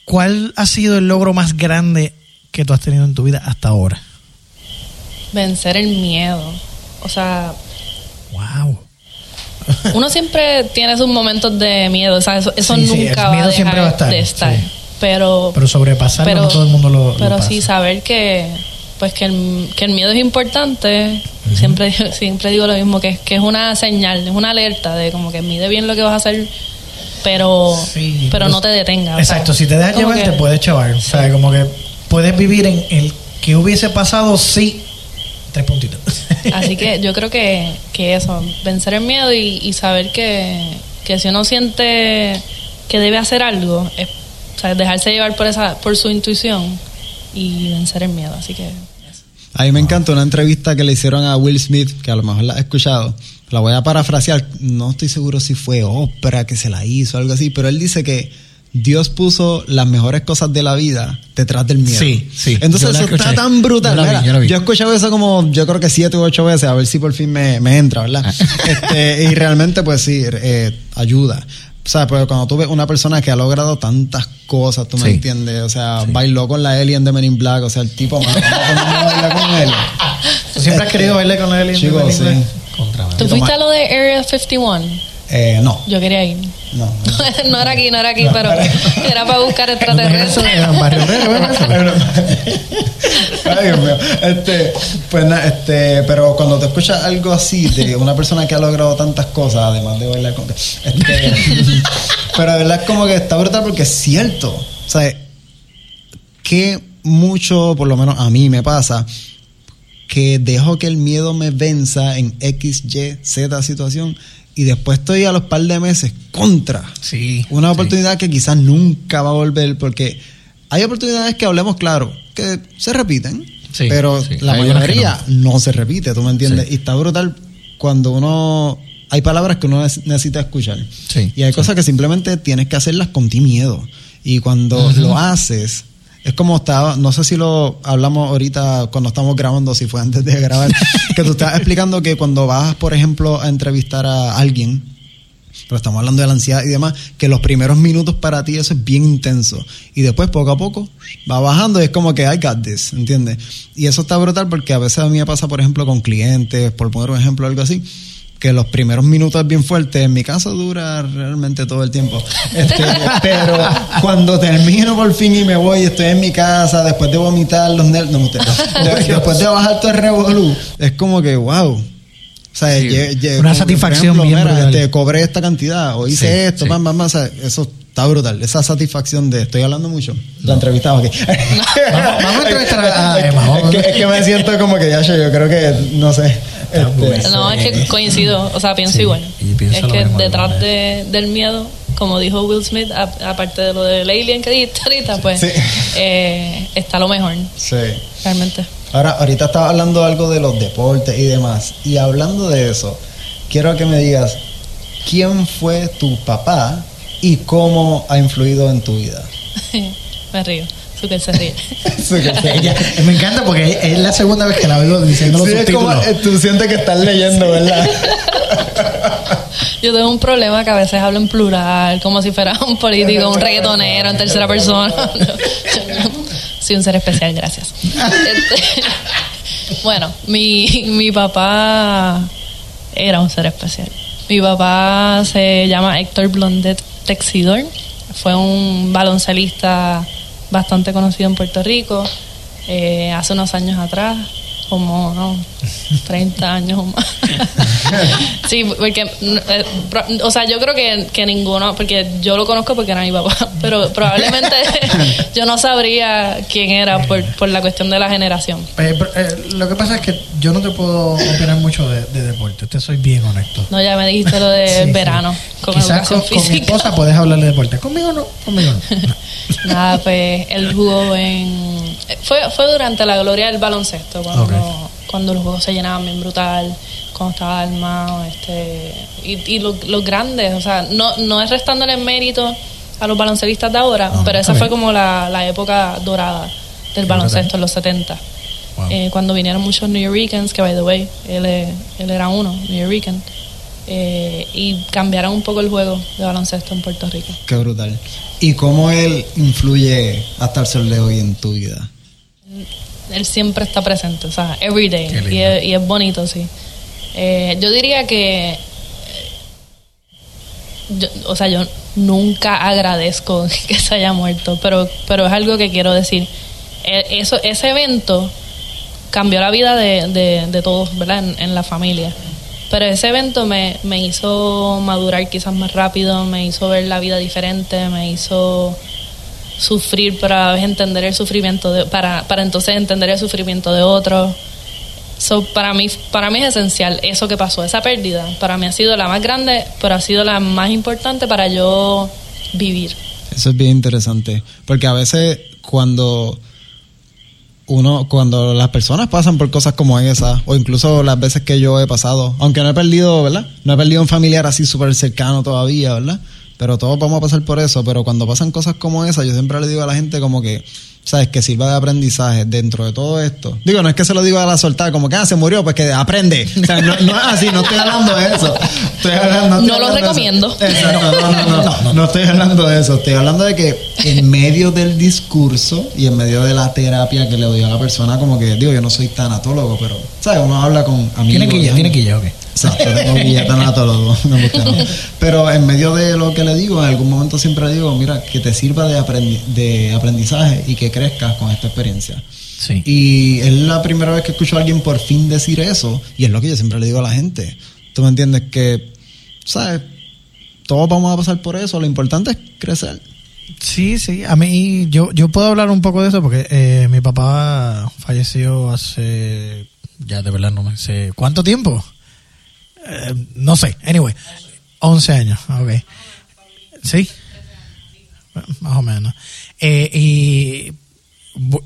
¿cuál ha sido el logro más grande que tú has tenido en tu vida hasta ahora? Vencer el miedo. O sea, Wow. uno siempre tiene sus momentos de miedo, o sea, eso, eso Sí, sí, el nunca va a miedo dejar siempre va a estar, de estar. sí. Pero, Pero sobrepasarlo no todo el mundo lo, lo pero pasa. sí saber que pues que el, que el miedo es importante, siempre siempre digo lo mismo que, que es una señal, es una alerta de como que mide bien lo que vas a hacer, pero Sí, pero pues, no te detenga. o Exacto, sea, si te dejas llevar que- te puedes chavar. O sea, como que puedes vivir en el que hubiese pasado si... Tres puntitos. Así que yo creo que, que eso, vencer el miedo y, y saber que, que si uno siente que debe hacer algo, es o sea, dejarse llevar por esa por su intuición y vencer el miedo. Así que eso. a mí me encanta una entrevista que le hicieron a Will Smith, que a lo mejor la has escuchado. La voy a parafrasear. No estoy seguro si fue Oprah que se la hizo o algo así, pero él dice que Dios puso las mejores cosas de la vida detrás del miedo. Sí, sí. Entonces Yo la eso está escuché. tan brutal. Yo la vi, Mira, yo la vi. he escuchado eso como, yo creo que siete u ocho veces, a ver si por fin me, me entra, ¿verdad? este, y realmente, pues sí, eh, ayuda. O sea, pero cuando tú ves una persona que ha logrado tantas cosas, tú me Sí. entiendes, o sea, bailó con la alien de Men in Black, o sea, el tipo, mano, ¿cómo no bailar con él? ¿Tú siempre has querido bailar con él? Chico, sí. Contra ¿Tú fuiste a lo de Area 51? Eh, no, Yo quería ir. no. no. no era aquí, no era aquí, pero era para buscar extraterrestres. Ay, Dios mío. Este, pues nada, este, pero cuando te escuchas algo así de una persona que ha logrado tantas cosas, además de bailar con este, pero de verdad es como que está brutal porque es cierto. O sea, que mucho, por lo menos a mí me pasa, que dejo que el miedo me venza en X, Y, Z situación y después estoy a los par de meses contra. Sí. Una sí. oportunidad que quizás nunca va a volver porque hay oportunidades que hablemos claro, que se repiten, Sí, pero sí. la Hay mayoría no. se repite, ¿tú me entiendes? Y está brutal cuando uno... Hay palabras que uno neces- necesita escuchar. Y hay cosas que simplemente tienes que hacerlas con ti miedo. Y cuando lo haces, es como estaba, no sé si lo hablamos ahorita cuando estamos grabando, si fue antes de grabar, que tú estabas explicando que cuando vas, por ejemplo, a entrevistar a alguien, pero estamos hablando de la ansiedad y demás, que los primeros minutos para ti eso es bien intenso. Y después, poco a poco, va bajando y es como que I got this, ¿entiendes? Y eso está brutal porque a veces a mí me pasa, por ejemplo, con clientes, por poner un ejemplo, algo así, que los primeros minutos es bien fuerte. En mi caso dura realmente todo el tiempo. Este, pero cuando termino por fin y me voy, estoy en mi casa, después de vomitar los nervios, no, de- después de bajar todo el revolú, es como que, wow. O sea, lle- Una satisfacción ejemplo, bien mira, este, cobré esta cantidad o hice Sí, esto, sí. o sea, eso está brutal. Esa satisfacción de estoy hablando mucho. La entrevistaba aquí. Vamos- vamos a entrevistar a- Emma. Es que, es que me siento como que ya yo creo que, no sé. Este, No, es que coincido, o sea, pienso Sí, igual. es que mismo, detrás de, del miedo, como dijo Will Smith, aparte de lo del alien que dijiste ahorita, pues Sí. eh, está lo mejor, Sí. realmente. Ahora, ahorita estaba hablando algo de los deportes y demás. Y hablando de eso, quiero que me digas, ¿quién fue tu papá y cómo ha influido en tu vida? Me río, Zucker se ríe. Ella- me encanta porque es la segunda vez que la veo diciendo los Sí, es como, subtítulos. eh, tú sientes que estás leyendo, ¿verdad? Yo tengo un problema que a veces hablo en plural, como si fuera un político, un reggaetonero en tercera persona. Soy un ser especial, gracias. Este, bueno, mi, mi papá era un ser especial. Mi papá se llama Héctor Blondet Texidor. Fue un baloncelista bastante conocido en Puerto Rico. eh, hace unos años atrás, como no, 30 años o más. sí, porque, eh, o sea, yo creo que, que ninguno, porque yo lo conozco porque era mi papá, pero probablemente yo no sabría quién era por, por la cuestión de la generación. Eh, pero, eh, lo que pasa es que yo no te puedo opinar mucho de, de deporte, te soy bien honesto. No, ya me dijiste lo del sí. verano con Quizás educación con, con mi esposa puedes hablar de deporte. Conmigo no, conmigo no. Nada, pues él jugó en. Fue, fue durante la gloria del baloncesto, cuando. Cuando los juegos se llenaban bien brutal, cuando estaba armado, este. Y, y los, los grandes, o sea, no, no es restándole mérito a los baloncelistas de ahora, No, pero esa fue como la, la época dorada del baloncesto en los 70. Wow. Eh, cuando vinieron muchos New Yorkers, que by the way, él, él era uno, New Yorker, eh, y cambiaron un poco el juego de baloncesto en Puerto Rico. Qué brutal. ¿Y cómo él influye hasta el sol de hoy en tu vida? Él siempre está presente, o sea, every day. Y es, y es bonito, sí. Eh, yo diría que, eh, yo- o sea, yo nunca agradezco que se haya muerto, pero, pero es algo que quiero decir. Eh, Eso, ese evento cambió la vida de, de- de todos, ¿verdad? En, en la familia. Pero ese evento me, me hizo madurar quizás más rápido, me hizo ver la vida diferente, me hizo sufrir para entender el sufrimiento de, para, para entonces entender el sufrimiento de otros. So, para mí para mí es esencial eso que pasó, esa pérdida. Para mí ha sido la más grande, pero ha sido la más importante para yo vivir. Eso es bien interesante, porque a veces cuando uno, cuando las personas pasan por cosas como esa, o incluso las veces que yo he pasado, aunque no he perdido, ¿verdad? No he perdido un familiar así súper cercano todavía, ¿verdad? Pero todos vamos a pasar por eso, pero cuando pasan cosas como esa, yo siempre le digo a la gente como que, ¿sabes? Que sirva de aprendizaje dentro de todo esto. Digo, no es que se lo digo a la soltada, como que, ah, se murió, pues que aprende. O sea, no, no es así, no estoy hablando de eso. Estoy hablando, estoy No lo hablando de eso. recomiendo. No, no, no, no, no estoy hablando de eso. Estoy hablando de que en medio del discurso y en medio de la terapia que le doy a la persona, como que, digo, yo no soy tanatólogo, pero, ¿sabes? Uno habla con amigos. Tiene que ir, tiene que ir, ok. Exacto, tengo que ir a tanatólogo. me gusta, ¿no? Pero en medio de lo que le digo, en algún momento siempre le digo, mira, que te sirva de, aprendi- de aprendizaje y que crezcas con esta experiencia. Sí. Y es la primera vez que escucho a alguien por fin decir eso, y es lo que yo siempre le digo a la gente. ¿Tú me entiendes? Que, ¿sabes? Todos vamos a pasar por eso, lo importante es crecer. Sí, sí. A mí, yo, yo puedo hablar un poco de eso porque eh, mi papá falleció hace, ya de verdad no me sé, ¿cuánto tiempo? Eh, no sé. Anyway, 11 años. Ok. Sí. Más o menos. Eh, y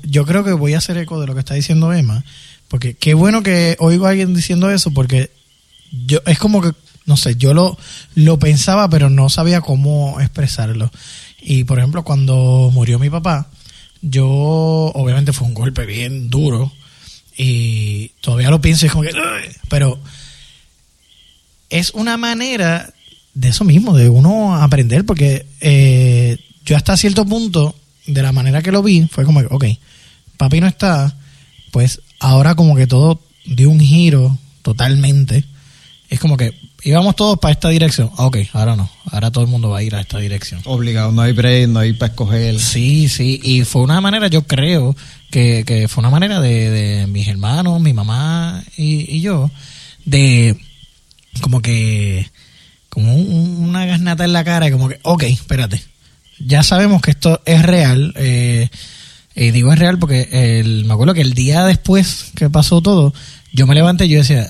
yo creo que voy a hacer eco de lo que está diciendo Emma, porque qué bueno que oigo a alguien diciendo eso, porque yo es como que no sé, yo lo, lo pensaba, pero no sabía cómo expresarlo. Y por ejemplo, cuando murió mi papá, yo, obviamente fue un golpe bien duro. Y todavía lo pienso y es como que, pero es una manera de eso mismo, de uno aprender, porque eh, yo hasta cierto punto, de la manera que lo vi, fue como que, ok, papi no está, pues ahora como que todo dio un giro totalmente. Es como que íbamos todos para esta dirección. Ah, Ok, ahora no, ahora todo el mundo va a ir a esta dirección. Obligado, no hay break, no hay para escoger. Sí, sí, y fue una manera, yo creo que, que fue una manera de, de mis hermanos, mi mamá y, y yo, de como que, como un- una gasnata en la cara, y como que, ok, espérate, ya sabemos que esto es real, eh, y digo es real porque el, me acuerdo que el día después que pasó todo, yo me levanté y yo decía,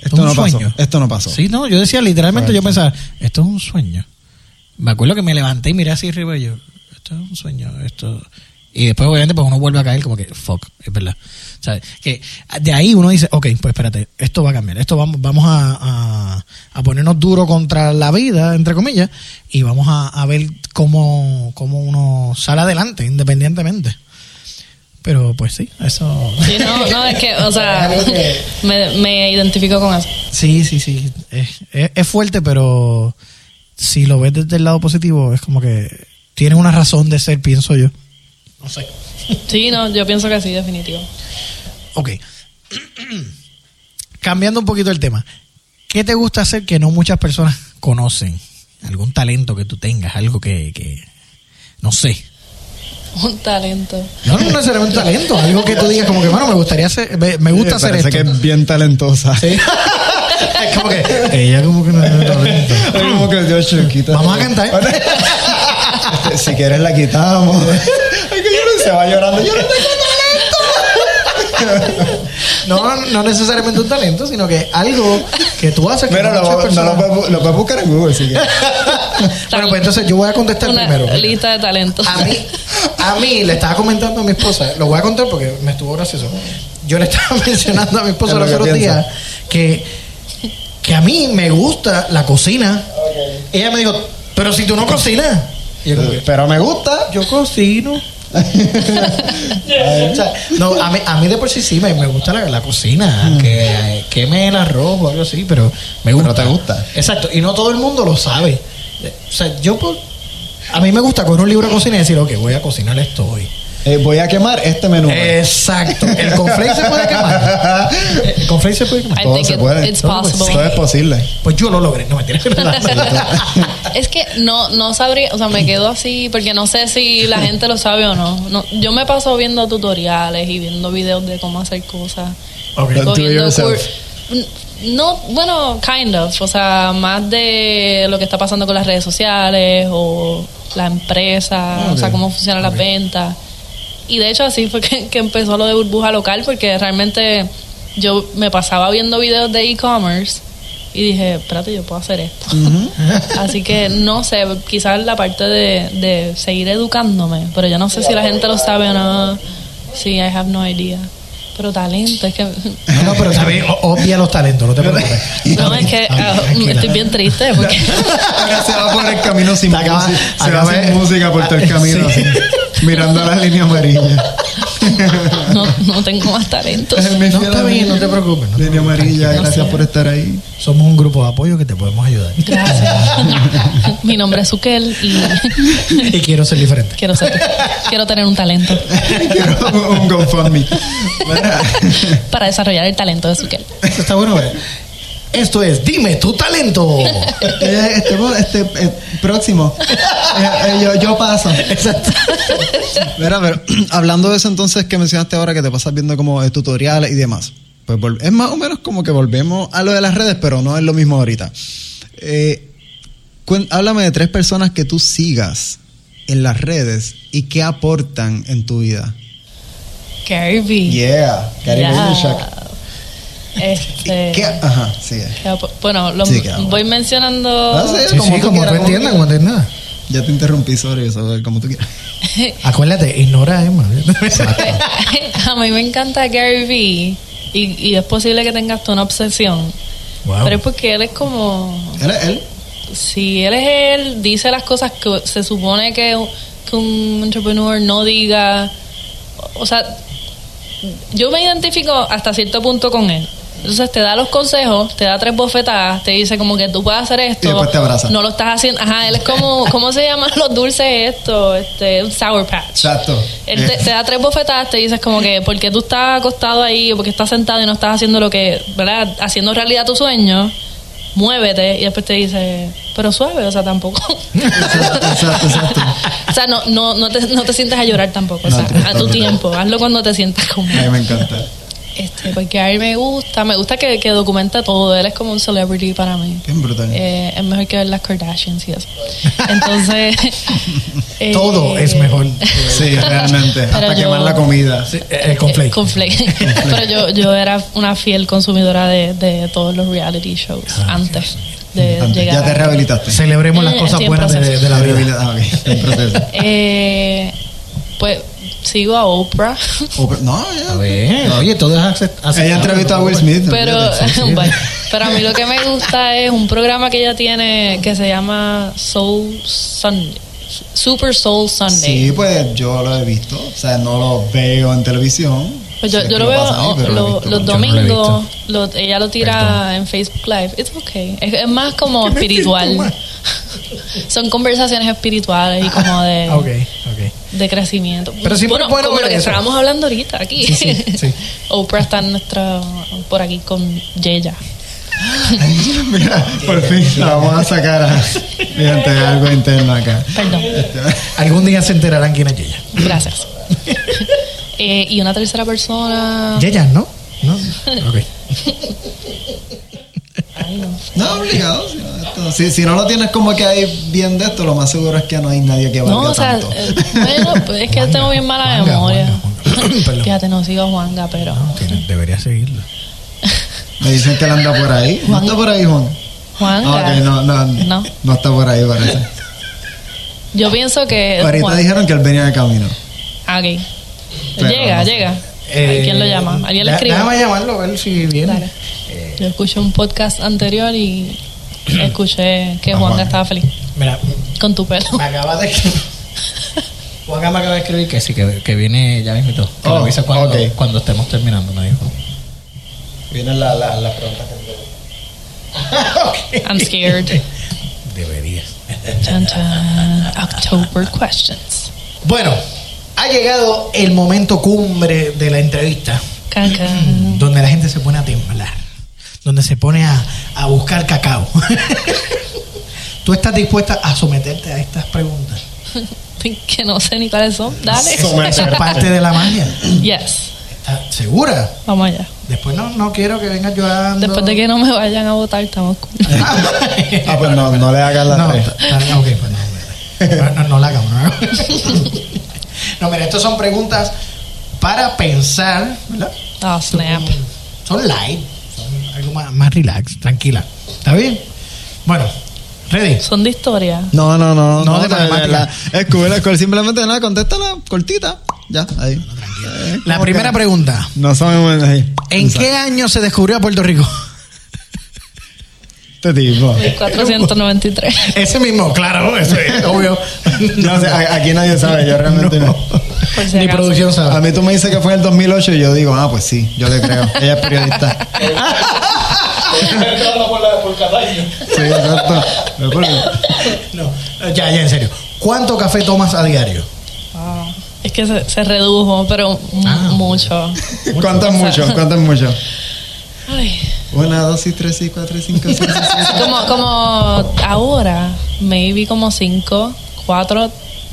Esto es un no pasó. Esto no pasó. Sí, no, yo decía literalmente, yo pensaba, esto es un sueño. Me acuerdo que me levanté y miré así arriba y yo, esto es un sueño, esto... Y después obviamente pues uno vuelve a caer como que, fuck, es verdad. O sea, que de ahí uno dice, ok, pues espérate, esto va a cambiar, esto vamos, vamos a, a, a ponernos duro contra la vida, entre comillas, y vamos a, a ver cómo, cómo uno sale adelante, independientemente. Pero pues sí, eso... Sí, no, no, es que, o sea, me, me identifico con eso. Sí, sí, sí. Es, es- es fuerte, pero si lo ves desde el lado positivo, es como que tiene una razón de ser, pienso yo. No sé. Sí, no, yo pienso que sí, definitivo. Ok. Cambiando un poquito el tema. ¿Qué te gusta hacer que no muchas personas conocen? ¿Algún talento que tú tengas? Algo que... que no sé. Un talento. No, no necesariamente un talento. Algo que tú digas como que, bueno, me gustaría hacer... Me, me gusta Sí, hacer esto. que es bien talentosa. Sí. es como que... Ella como que no tiene talento. Es como que chiquita. Vamos a cantar. si quieres la quitamos. Ay, que yo no se va llorando. Yo no tengo No, no necesariamente un talento, sino que algo que tú haces que Mira, no lo, no lo, puedes, lo puedes buscar en Google si quieres. Bueno, pues entonces yo voy a contestar Una primero. lista de talentos. A mí, a mí le estaba comentando a mi esposa, lo voy a contar porque me estuvo gracioso. Yo le estaba mencionando a mi esposa Es lo los otros días que, que a mí me gusta la cocina. Ella me dijo, pero si tú no cocinas. Y yo Pero me gusta. yo cocino. O sea, no, a mí, a mí de por sí sí me, me gusta la, la cocina, que queme el arroz o algo así, pero me gusta. Pero te gusta. Exacto, y no todo el mundo lo sabe. O sea, yo por- a mí me gusta coger un libro de cocina y decir, ok, voy a cocinar esto hoy. Eh, voy a quemar este menú. Exacto. ¿El conflate se puede quemar? ¿El conflate se puede quemar? I Todo think se it- puede. it's Todo se possible. Todo es posible. Pues yo lo logré, no me tienes Es que no, no sabría, o sea, me quedo así porque no sé si la gente lo sabe o no. no. Yo me paso viendo tutoriales y viendo videos de cómo hacer cosas. Ok. Do it Cogiendo yourself. cur- No, bueno, kind of. O sea, más de lo que está pasando con las redes sociales o la empresa, o sea, cómo funcionan las ventas. Y de hecho así fue que, que empezó lo de burbuja local porque realmente yo me pasaba viendo videos de e-commerce y dije, espérate, yo puedo hacer esto. Así que no sé, quizás la parte de, de seguir educándome, pero yo no sé si la gente lo sabe o no. Sí, I have no idea. Pero talento, es que... No, no, pero o- obvia los talentos, no te preocupes. No, es que ah, Tranquila. estoy bien triste porque se va por el camino sin música. Se va sin música por todo el camino. Sí. Mirando las líneas amarillas. no, no tengo más talentos. No, está bien, no te preocupes. no Línea amarilla, No gracias por estar ahí. Somos un grupo de apoyo que te podemos ayudar. Gracias. Mi nombre es Sukel y y quiero ser diferente. quiero ser, quiero tener un talento Quiero un GoFundMe. Para desarrollar el talento de Sukel. Eso está bueno, ¿verdad? Esto es Dime tu talento. eh, este, este, eh, próximo. Eh, eh, yo, yo paso. Exacto. Mira, pero hablando de eso entonces que mencionaste ahora que te pasas viendo como eh, tutoriales y demás. Pues es más o menos como que volvemos a lo de las redes, pero no es lo mismo ahorita. Eh, háblame de tres personas que tú sigas en las redes y qué aportan en tu vida. Gary Vee. Yeah, Gary Ya. Este, ¿Qué? Ajá, sí. ap- bueno, lo- Sí, voy mencionando. Ah, sí. Sí, Como sí, tú como tú como entiendas, tú como entiendas. Ya te interrumpí, sorry, eso, como tú quieras. Acuérdate, ignora a Emma. a mí me encanta Gary Vee y, y es posible que tengas tú una obsesión Wow. Pero es porque él es como... Él es él. Si él es él, dice las cosas que se supone que, que un entrepreneur no diga. O sea, yo me identifico hasta cierto punto con él. Entonces te da los consejos, te da tres bofetadas, te dice como que tú puedes hacer esto. Y después te abraza. No lo estás haciendo. Ajá, él es como, ¿cómo se llaman los dulces esto? Este, un Sour Patch. Exacto. Él te, te da tres bofetadas, te dices como que porque tú estás acostado ahí o porque estás sentado y no estás haciendo lo que, ¿verdad? Haciendo realidad tu sueño, muévete y después te dice, pero suave, o sea, tampoco. Exacto, exacto, exacto. o sea, no, no, no, te, no te sientes a llorar tampoco, o sea, a tu tiempo, hazlo cuando te sientas A cómodo. mí me encanta. Este, porque a él me gusta, me gusta que, que documenta todo, él es como un celebrity para mí. Bien brutal. Eh, es mejor que ver las Kardashians y eso. Entonces. eh, Todo es mejor. Sí, realmente. Hasta yo- quemar la comida. Sí, el conflict. Eh, conflict. Pero yo, yo era una fiel consumidora de, de todos los reality shows antes de Antes, llegar. ya te a- rehabilitaste. Celebremos las Eh, cosas buenas de, la vida. Ah, ok, en proceso. Eh, pues sigo a Oprah. O- no, ya. A ver, oye, todo es aceptable. Ella entrevistó a Will Smith. Pero, pero a mí lo que me gusta es un programa que ella tiene que se llama Soul Sunday. Super Soul Sunday. Sí, pues yo lo he visto. O sea, no lo veo en televisión. Pues yo, yo lo veo ahí, oh, lo lo- los mucho. no lo domingos. ella lo tira en Facebook Live. It's okay. Es, es más como espiritual. Son conversaciones espirituales y como de, de crecimiento. Pero siempre es bueno como lo que eso. estábamos hablando ahorita aquí. Sí, sí, sí. Oprah está en nuestra, por aquí con Yeya. Mira, por fin la vamos a sacar a, mediante algo interno acá. Perdón. Algún día se enterarán quién es Yeya. Gracias. Eh, y una tercera persona. Yeya, ¿no? No. Ok. No. Obligado. Si esto- si, si no lo tienes como que ahí bien de esto, lo más seguro es que no hay nadie que valga No, o sea, tanto. eh, bueno, pues es que tengo bien mala Juanga, memoria. Juanga, Juanga. Fíjate, no sigo a Juanga, pero. No, tiene- debería seguirlo. Me dicen que él anda por ahí. ¿No Juan- está por ahí, Juan? Juanga. Ok, no, no, No. no. está por ahí, parece. Yo pienso que. Ahorita Juan- dijeron que él venía de camino. Ah, ok. Pero llega, llega. Eh, ¿Quién lo llama? ¿Alguien le escribe? Déjame llamarlo a ver si viene. Dale. Yo escuché un podcast anterior y escuché que Juanga estaba feliz Mira, con tu pelo. me acaba de escribir. Juan me acaba de escribir que sí, que, que viene ya mismo. Que Oh, lo avisa cuando, estemos terminando, me dijo. Vienen las la, las preguntas que I'm scared. Deberías. Chan, chan. October questions. Bueno, ha llegado el momento cumbre de la entrevista, can. donde la gente se pone a temblar, donde se pone a, a buscar cacao. ¿Tú estás dispuesta a someterte a estas preguntas? Que no sé ni cuáles son. Dale. Eso es parte de la magia. Yes. ¿Estás segura? Vamos allá. Después no, no quiero que vengas llorando. Después de que no me vayan a votar, estamos cool. Ah, pues no, no le hagas la no, tres. ok, pues no, no, no, no la hagamos, no. No, mira, estas son preguntas para pensar, ¿verdad? Oh, snap. Son light, son algo más, más relax, tranquila. ¿Está bien? Bueno, ready. Son de historia. No, no, no. No, de matemática. Es cool. Simplemente nada, contéstala cortita. Ya, ahí. Eh, La primera que pregunta. No sabemos ahí. ¿En qué año se descubrió a Puerto Rico? Este tipo. 493. Ese mismo, claro, eso es obvio. No sé, a- aquí nadie sabe, yo realmente no. Si Ni producción A sabe. mí tú me dices que fue en el 2008 y yo digo, ah, pues sí, yo le creo. Ella es periodista. Sí, exacto. No, ya, ya, en serio. ¿Cuánto café tomas a diario? Ah, es que se, se redujo, pero Ah. mucho. ¿Cuánto es mucho? ¿Cuánto es mucho? Ay. Una, dos, y tres, y cuatro, y cinco, seis, siete. Como, como ahora, maybe como cinco, cuatro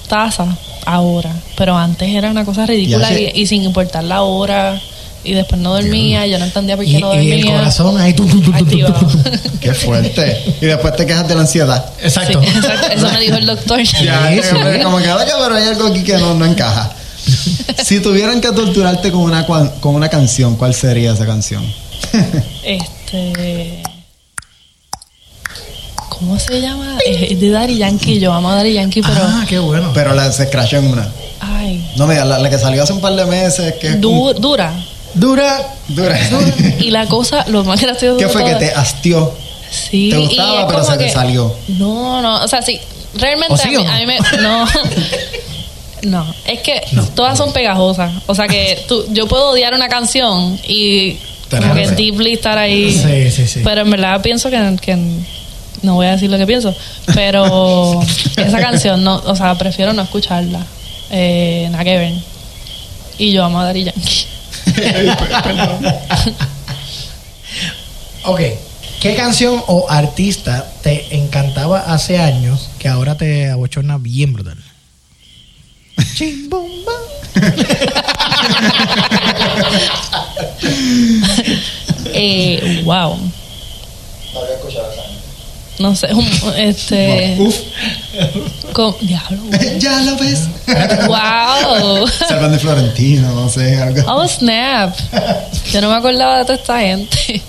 tazas ahora. Pero antes era una cosa ridícula y, y sin importar la hora. Y después no dormía, yo no entendía por qué Y, no y dormía. el corazón ahí. tu, tu, tu, tu, tu, Activado. tu, tu, tu. Qué fuerte. Y después te quejas de la ansiedad. Exacto. Sí, exacto. Eso me dijo el doctor. Ya, sí. como que ahora que pero hay algo aquí que no, no encaja. Si tuvieran que torturarte con una, con una canción, ¿cuál sería esa canción? Este. ¿Cómo se llama? Es es de Daddy Yankee. Yo amo a Daddy Yankee, pero. Ah, qué bueno. Pero la, se crashó en una. Ay. No, mira, la, la que salió hace un par de meses, que es Du- dura. Dura. Dura. Y la cosa, lo más gracioso ¿Qué fue que te hastió? Sí, te gustaba, pero se te que- salió? No, no, o sea, sí, realmente ¿O sí a, mí, o no? a mí me... No, no, es que todas son pegajosas. O sea que tú, yo puedo odiar una canción y como que deeply estar ahí. Sí, sí, sí. Pero en verdad pienso que, que no voy a decir lo que pienso, pero esa canción, no, o sea, prefiero no escucharla. Eh, nada que ver. Y yo amo a Daddy Yankee. Ok. ¿Qué canción o artista te encantaba hace años que ahora te abochorna bien brutal? Chimbomba. Eh, wow. No sé, un- este. Uf, con- diablo. ya lo ves. Wow. Salvando Florentino, no sé, algo. Oh, snap. Yo no me acordaba de toda esta gente.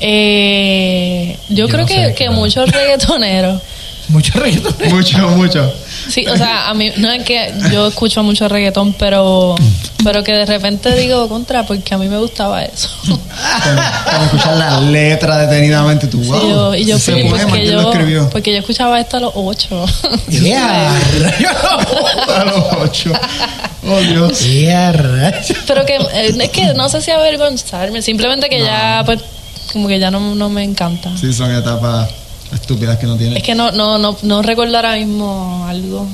Eh, yo, Yo creo no que, sé, que claro. muchos reggaetoneros. Mucho reggaetón. Mucho, mucho. Sí, o sea, a mí no es que yo escucho mucho reggaetón, pero pero que de repente digo contra porque a mí me gustaba eso. Cuando, cuando escuchas la letra detenidamente, tú, wow. Sí, yo- y yo poema, porque ¿quién lo yo porque yo escuchaba esto a los ocho. Yeah. A los ocho. Oh, Dios. Yeah, pero que eh, es que no sé si avergonzarme, simplemente que ya pues como que ya no, no me encanta. Sí, son etapas estúpidas que no tienen. Es que no no no no recuerdo ahora mismo algo.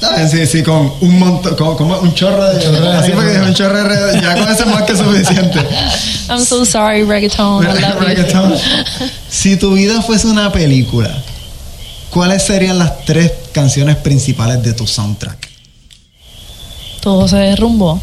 Ah, Sí, sí, con un montón, con, como un chorro de. Chorro de así porque reggaetón. un chorro de Ya con eso es más que suficiente. I'm so sorry, reggaeton. I love. Reggaetón. Si tu vida fuese una película, ¿cuáles serían las tres canciones principales de tu soundtrack? Todo se derrumbó.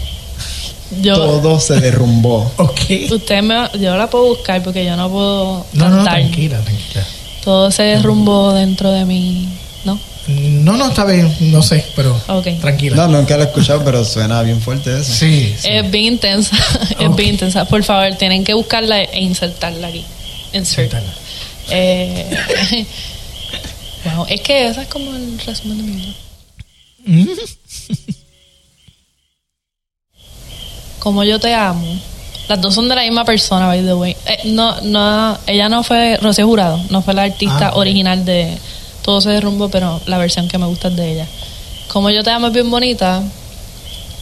Yo Todo se derrumbó. Ok. usted me yo la puedo buscar porque yo no puedo No, no, cantar. tranquila, tranquila. Todo se derrumbó dentro de mí, ¿no? No, no, está bien, no sé, pero Ok. tranquila. No, nunca lo he escuchado, pero suena bien fuerte eso. Sí, sí. Es bien intensa, es Ok. bien intensa. Por favor, tienen que buscarla e insertarla aquí. Insert. Insertarla. Eh, wow, es que esa es como el resumen de mi vida. Como yo te amo. Las dos son de la misma persona, by the way. Eh, no, no, ella no fue Rocío Jurado, no fue la artista Ah, original de Todo se derrumbó, pero la versión que me gusta es de ella. Como yo te amo es bien bonita.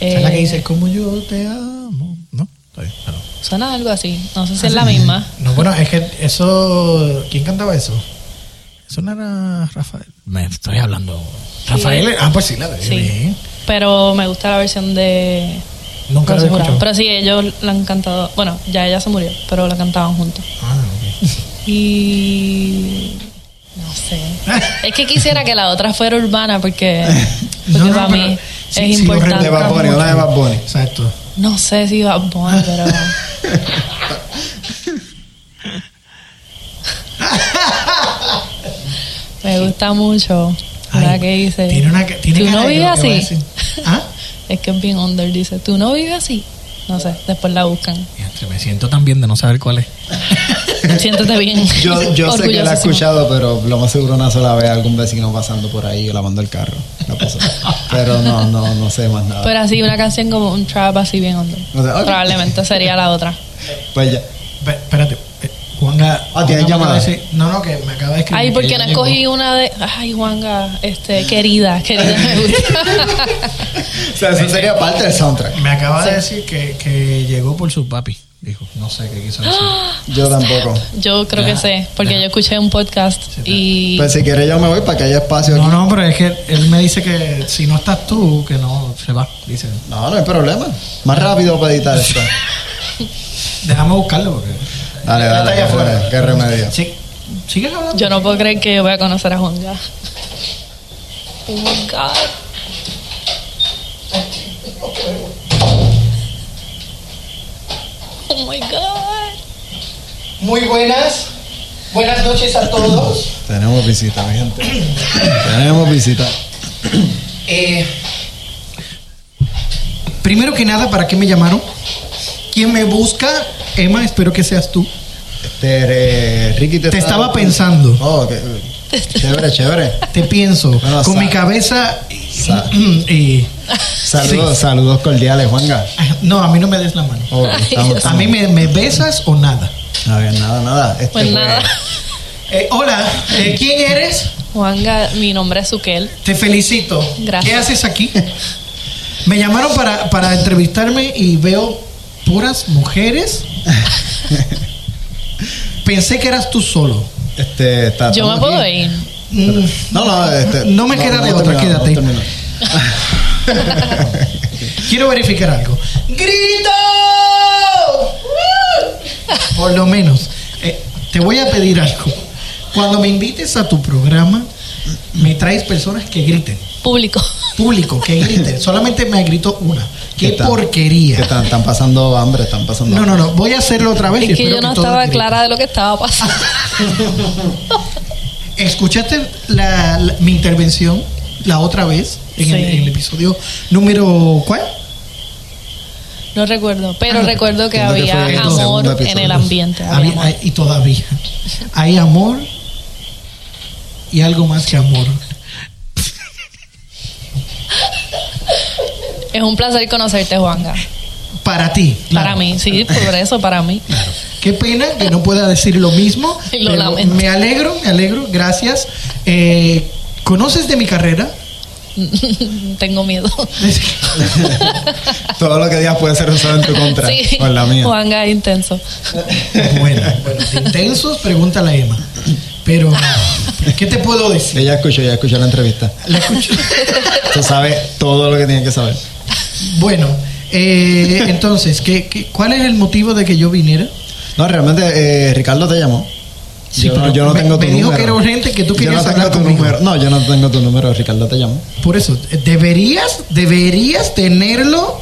Es la que eh, dice, como yo te amo. No, está bien, perdón. Suena algo así. No sé si es la misma. No, bueno, es que eso. ¿Quién cantaba eso? Eso no era Rafael. Me estoy hablando. Rafael. Ah, pues sí, la de Sí. bien. Pero me gusta la versión de Nunca la Jurado. escuchado. Pero sí, ellos la han cantado. Bueno, ya ella se murió, pero la cantaban juntos. Ah, ok. Y. No sé. es que quisiera que la otra fuera urbana porque, porque No, no, para pero mí es sí, lo importante. De Bad Bunny, una de Bad Bunny. Exacto. No sé si va Bunny, pero. Me gusta mucho la Ay, que dice. Tiene una que. Tiene ¿Tú no vives lo así? ¿Ah? Es que es bien under, dice. ¿Tú no vives así? No sé, después la buscan. Me siento tan bien de no saber cuál es. Siéntete bien. Yo, yo sé que la he escuchado, pero lo más seguro una sola vez algún vecino pasando por ahí o lavando el carro. Pasó. Pero no, no, no sé más nada. Pero así, una canción como un trap así bien under. O sea, ok. Probablemente sería la otra. Pues ya. Espérate. Juanga. Ah, ¿tienes Juanga me llamada? decir- no, no, que me acaba de escribir. Ay, que ¿por qué ya no llegó. escogí una de. Ay, Juanga, este, querida, querida me gusta. O sea, eso sería parte del soundtrack. Me acaba de Sí. decir que, que llegó por su papi. Dijo, no sé qué quiso decir. Yo tampoco. Yo creo que sé, porque yo escuché un podcast y. Pues si quieres yo me voy para que haya espacio No, aquí. no, pero es que él me dice que si no estás tú, que no se va. Dice, No, no hay problema. Más rápido para editar esto. déjame buscarlo porque. Dale, ya dale, está allá qué afuera. re- qué remedio. Sí, ¿Sigues hablando? Yo no puedo creer que yo voy a conocer a Juanga. Oh my God. Oh my God. Muy buenas. Buenas noches a todos. Tenemos visita, mi gente. Tenemos visita. Eh, primero que nada, ¿para qué me llamaron? ¿Quién me busca? Emma, espero que seas tú. Este, eh, Ricky te, estaba pensando. Oh, qué- chévere, chévere. Te pienso. Bueno, con mi cabeza y- sa- y... Saludos, saludos cordiales, Juanga. No, a mí no me des la mano. Ok, Ay, estamos- Dios. A mí me, me besas o nada. A ver, nada, nada. Este Pues fue- nada. Eh, hola, eh, ¿quién eres? Juanga, mi nombre es Sukel. Te felicito. Gracias. ¿Qué haces aquí? Me llamaron para, para entrevistarme y veo puras mujeres. Pensé que eras tú solo. Este, está, Yo me puedo aquí. ir. Mm, No, no, este, No me queda de no otra, quédate. no. Quiero verificar algo. ¡Grito! Por lo menos. Eh, te voy a pedir algo. Cuando me invites a tu programa, me traes personas que griten. Público. Público, que griten. Solamente me gritó una. ¡Qué, porquería! ¿Qué están, están pasando hambre, están pasando No, no, no. Voy a hacerlo otra vez. y Es que yo no estaba clara de lo que estaba pasando. ¿Escuchaste la- la- mi intervención la otra vez? En, el, Sí. en el episodio número. ¿Cuál? No recuerdo, pero Ah, recuerdo que había amor en el ambiente. había Había- amor. hay- y todavía. Hay amor y algo más que amor. Es un placer conocerte, Juanga. Para ti. claro. Para mí, sí, por eso, para mí. Qué pena que no pueda decir lo mismo. Lo pero lamento. Me alegro, me alegro. Gracias. Eh, ¿Conoces de mi carrera? Tengo miedo. Todo lo que digas puede ser usado en tu contra. Sí, O en la mía. Juanga es intenso. bueno, bueno, intensos, pregúntale a Emma. Pero, ¿qué te puedo decir? Ella escuchó, ella escuchó la entrevista. La escucho. Tú sabes todo lo que tiene que saber. Bueno, eh, entonces, ¿qué, qué, cuál es el motivo de que yo viniera? No, realmente eh, Ricardo te llamó. Sí, yo, no, pero yo no me- tengo tu me dijo número. que era urgente, que tú Yo querías no tengo hablar tu conmigo. número. No, yo no tengo tu número. Ricardo te llamó. Por eso, deberías, deberías tenerlo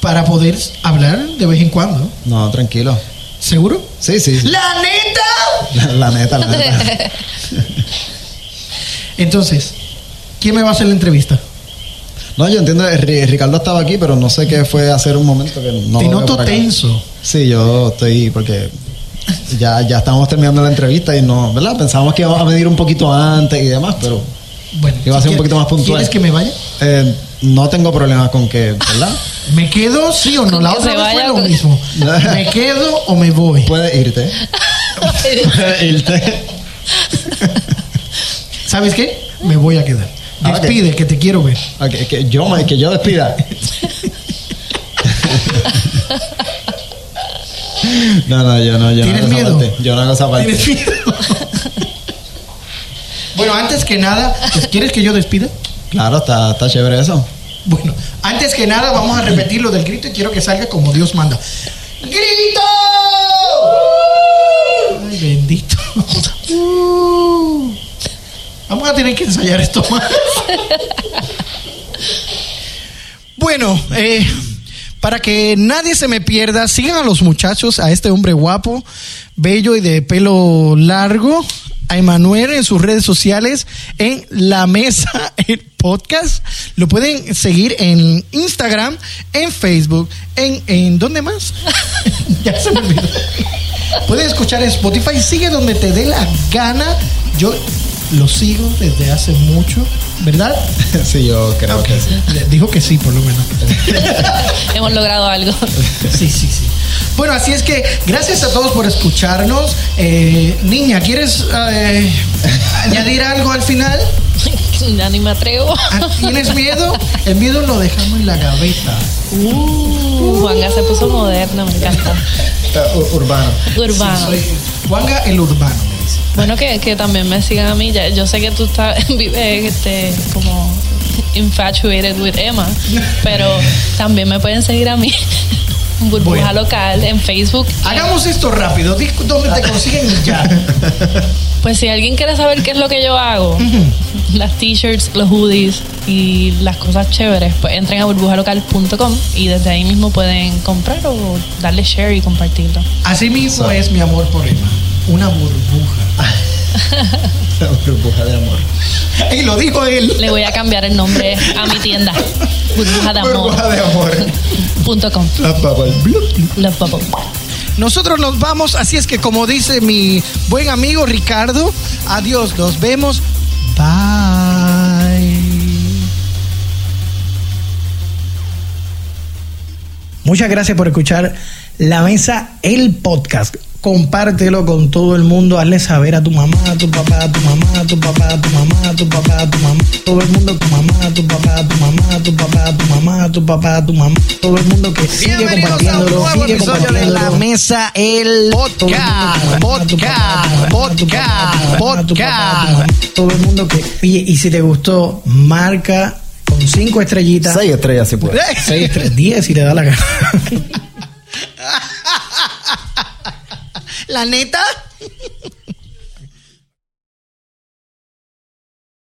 para poder hablar de vez en cuando. No, tranquilo. ¿Seguro? Sí, sí. sí. ¡La neta! La, la neta, la neta. Entonces, ¿quién me va a hacer la entrevista? No, yo entiendo. eh, Ri- Ricardo estaba aquí, pero no sé qué fue hacer un momento que no Te lo veo noto tenso. Sí, yo estoy porque ya, ya estamos terminando la entrevista y no, ¿verdad? Pensábamos que íbamos a medir un poquito antes y demás, pero Bueno, va a ser un poquito más puntual. ¿Quieres que me vaya? eh, no tengo problemas con que, ¿verdad? ¿Me quedo sí o no? La otra vez fue vaya lo con- mismo. ¿Me quedo o me voy? Puedes irte. Puedes irte. ¿Sabes qué? Me voy a quedar. Ah. Despide, que te quiero ver. Ok, que yo, que yo despida. No, no, yo no, yo no ¿Tienes hago miedo? parte. Yo no hago esa parte. ¿Tienes miedo? bueno, antes que nada, pues, ¿quieres que yo despida? Claro, está, está chévere eso. Bueno, antes que nada vamos a repetir lo del grito y quiero que salga como Dios manda. ¡Grito! Ay, bendito. Uh. Vamos a tener que ensayar esto más. Bueno, eh, para que nadie se me pierda, sigan a los muchachos, a este hombre guapo, bello y de pelo largo, a Emanuel en sus redes sociales, en La Mesa, el podcast. Lo pueden seguir en Instagram, en Facebook, en, en ¿dónde más? ya se me olvidó. Pueden escuchar en Spotify, sigue donde te dé la gana. Yo lo sigo desde hace mucho, ¿verdad? Sí, yo creo que sí. Dijo que sí, por lo menos. Hemos logrado algo. Sí, sí, sí. Bueno, así es que gracias a todos por escucharnos. Eh, niña, ¿quieres eh, añadir algo al final? ya ni me atrevo. Ah, ¿Tienes miedo? El miedo lo dejamos en la gaveta. Uh, Juanga se puso moderno, me encanta. Ur- urbano. Urbano. Sí, soy Juanga el urbano. Bueno, que, que también me sigan a mí. Ya- yo sé que tú estás este, como infatuated with Emma, pero también me pueden seguir a mí. Burbuja Bueno. local en Facebook. Hagamos esto rápido. Dónde te consiguen ya. Pues si alguien quiere saber qué es lo que yo hago, las t-shirts, los hoodies y las cosas chéveres, pues entren a burbujalocal.com y desde ahí mismo pueden comprar o darle share y compartirlo. Así mismo es mi amor por Emma. Una burbuja. Burbuja de amor. Y lo dijo él. Le voy a cambiar el nombre a mi tienda. Burbuja de amor. Burbujadeamor.com. La papa, el blup. Love Bubble. Nosotros nos vamos, así es que como dice mi buen amigo Ricardo, adiós, nos vemos. Bye. Muchas gracias por escuchar La Mesa, el podcast. Compártelo con todo el mundo, hazle saber a tu mamá, a tu papá, a tu mamá, a tu papá, a tu mamá, a tu papá, a tu mamá, todo el mundo, tu mamá, a tu papá, a tu mamá, a tu papá, a tu mamá, a tu papá, a tu mamá, todo el mundo que sigue compartiéndolo, sigue de La compartiéndolo. Mesa, el podcast, podcast, podcast, podcast. Todo el mundo que. Oye, y si te gustó, marca con cinco estrellitas. Seis estrellas si puedes. Seis estrellas, diez si te da la gana. La neta.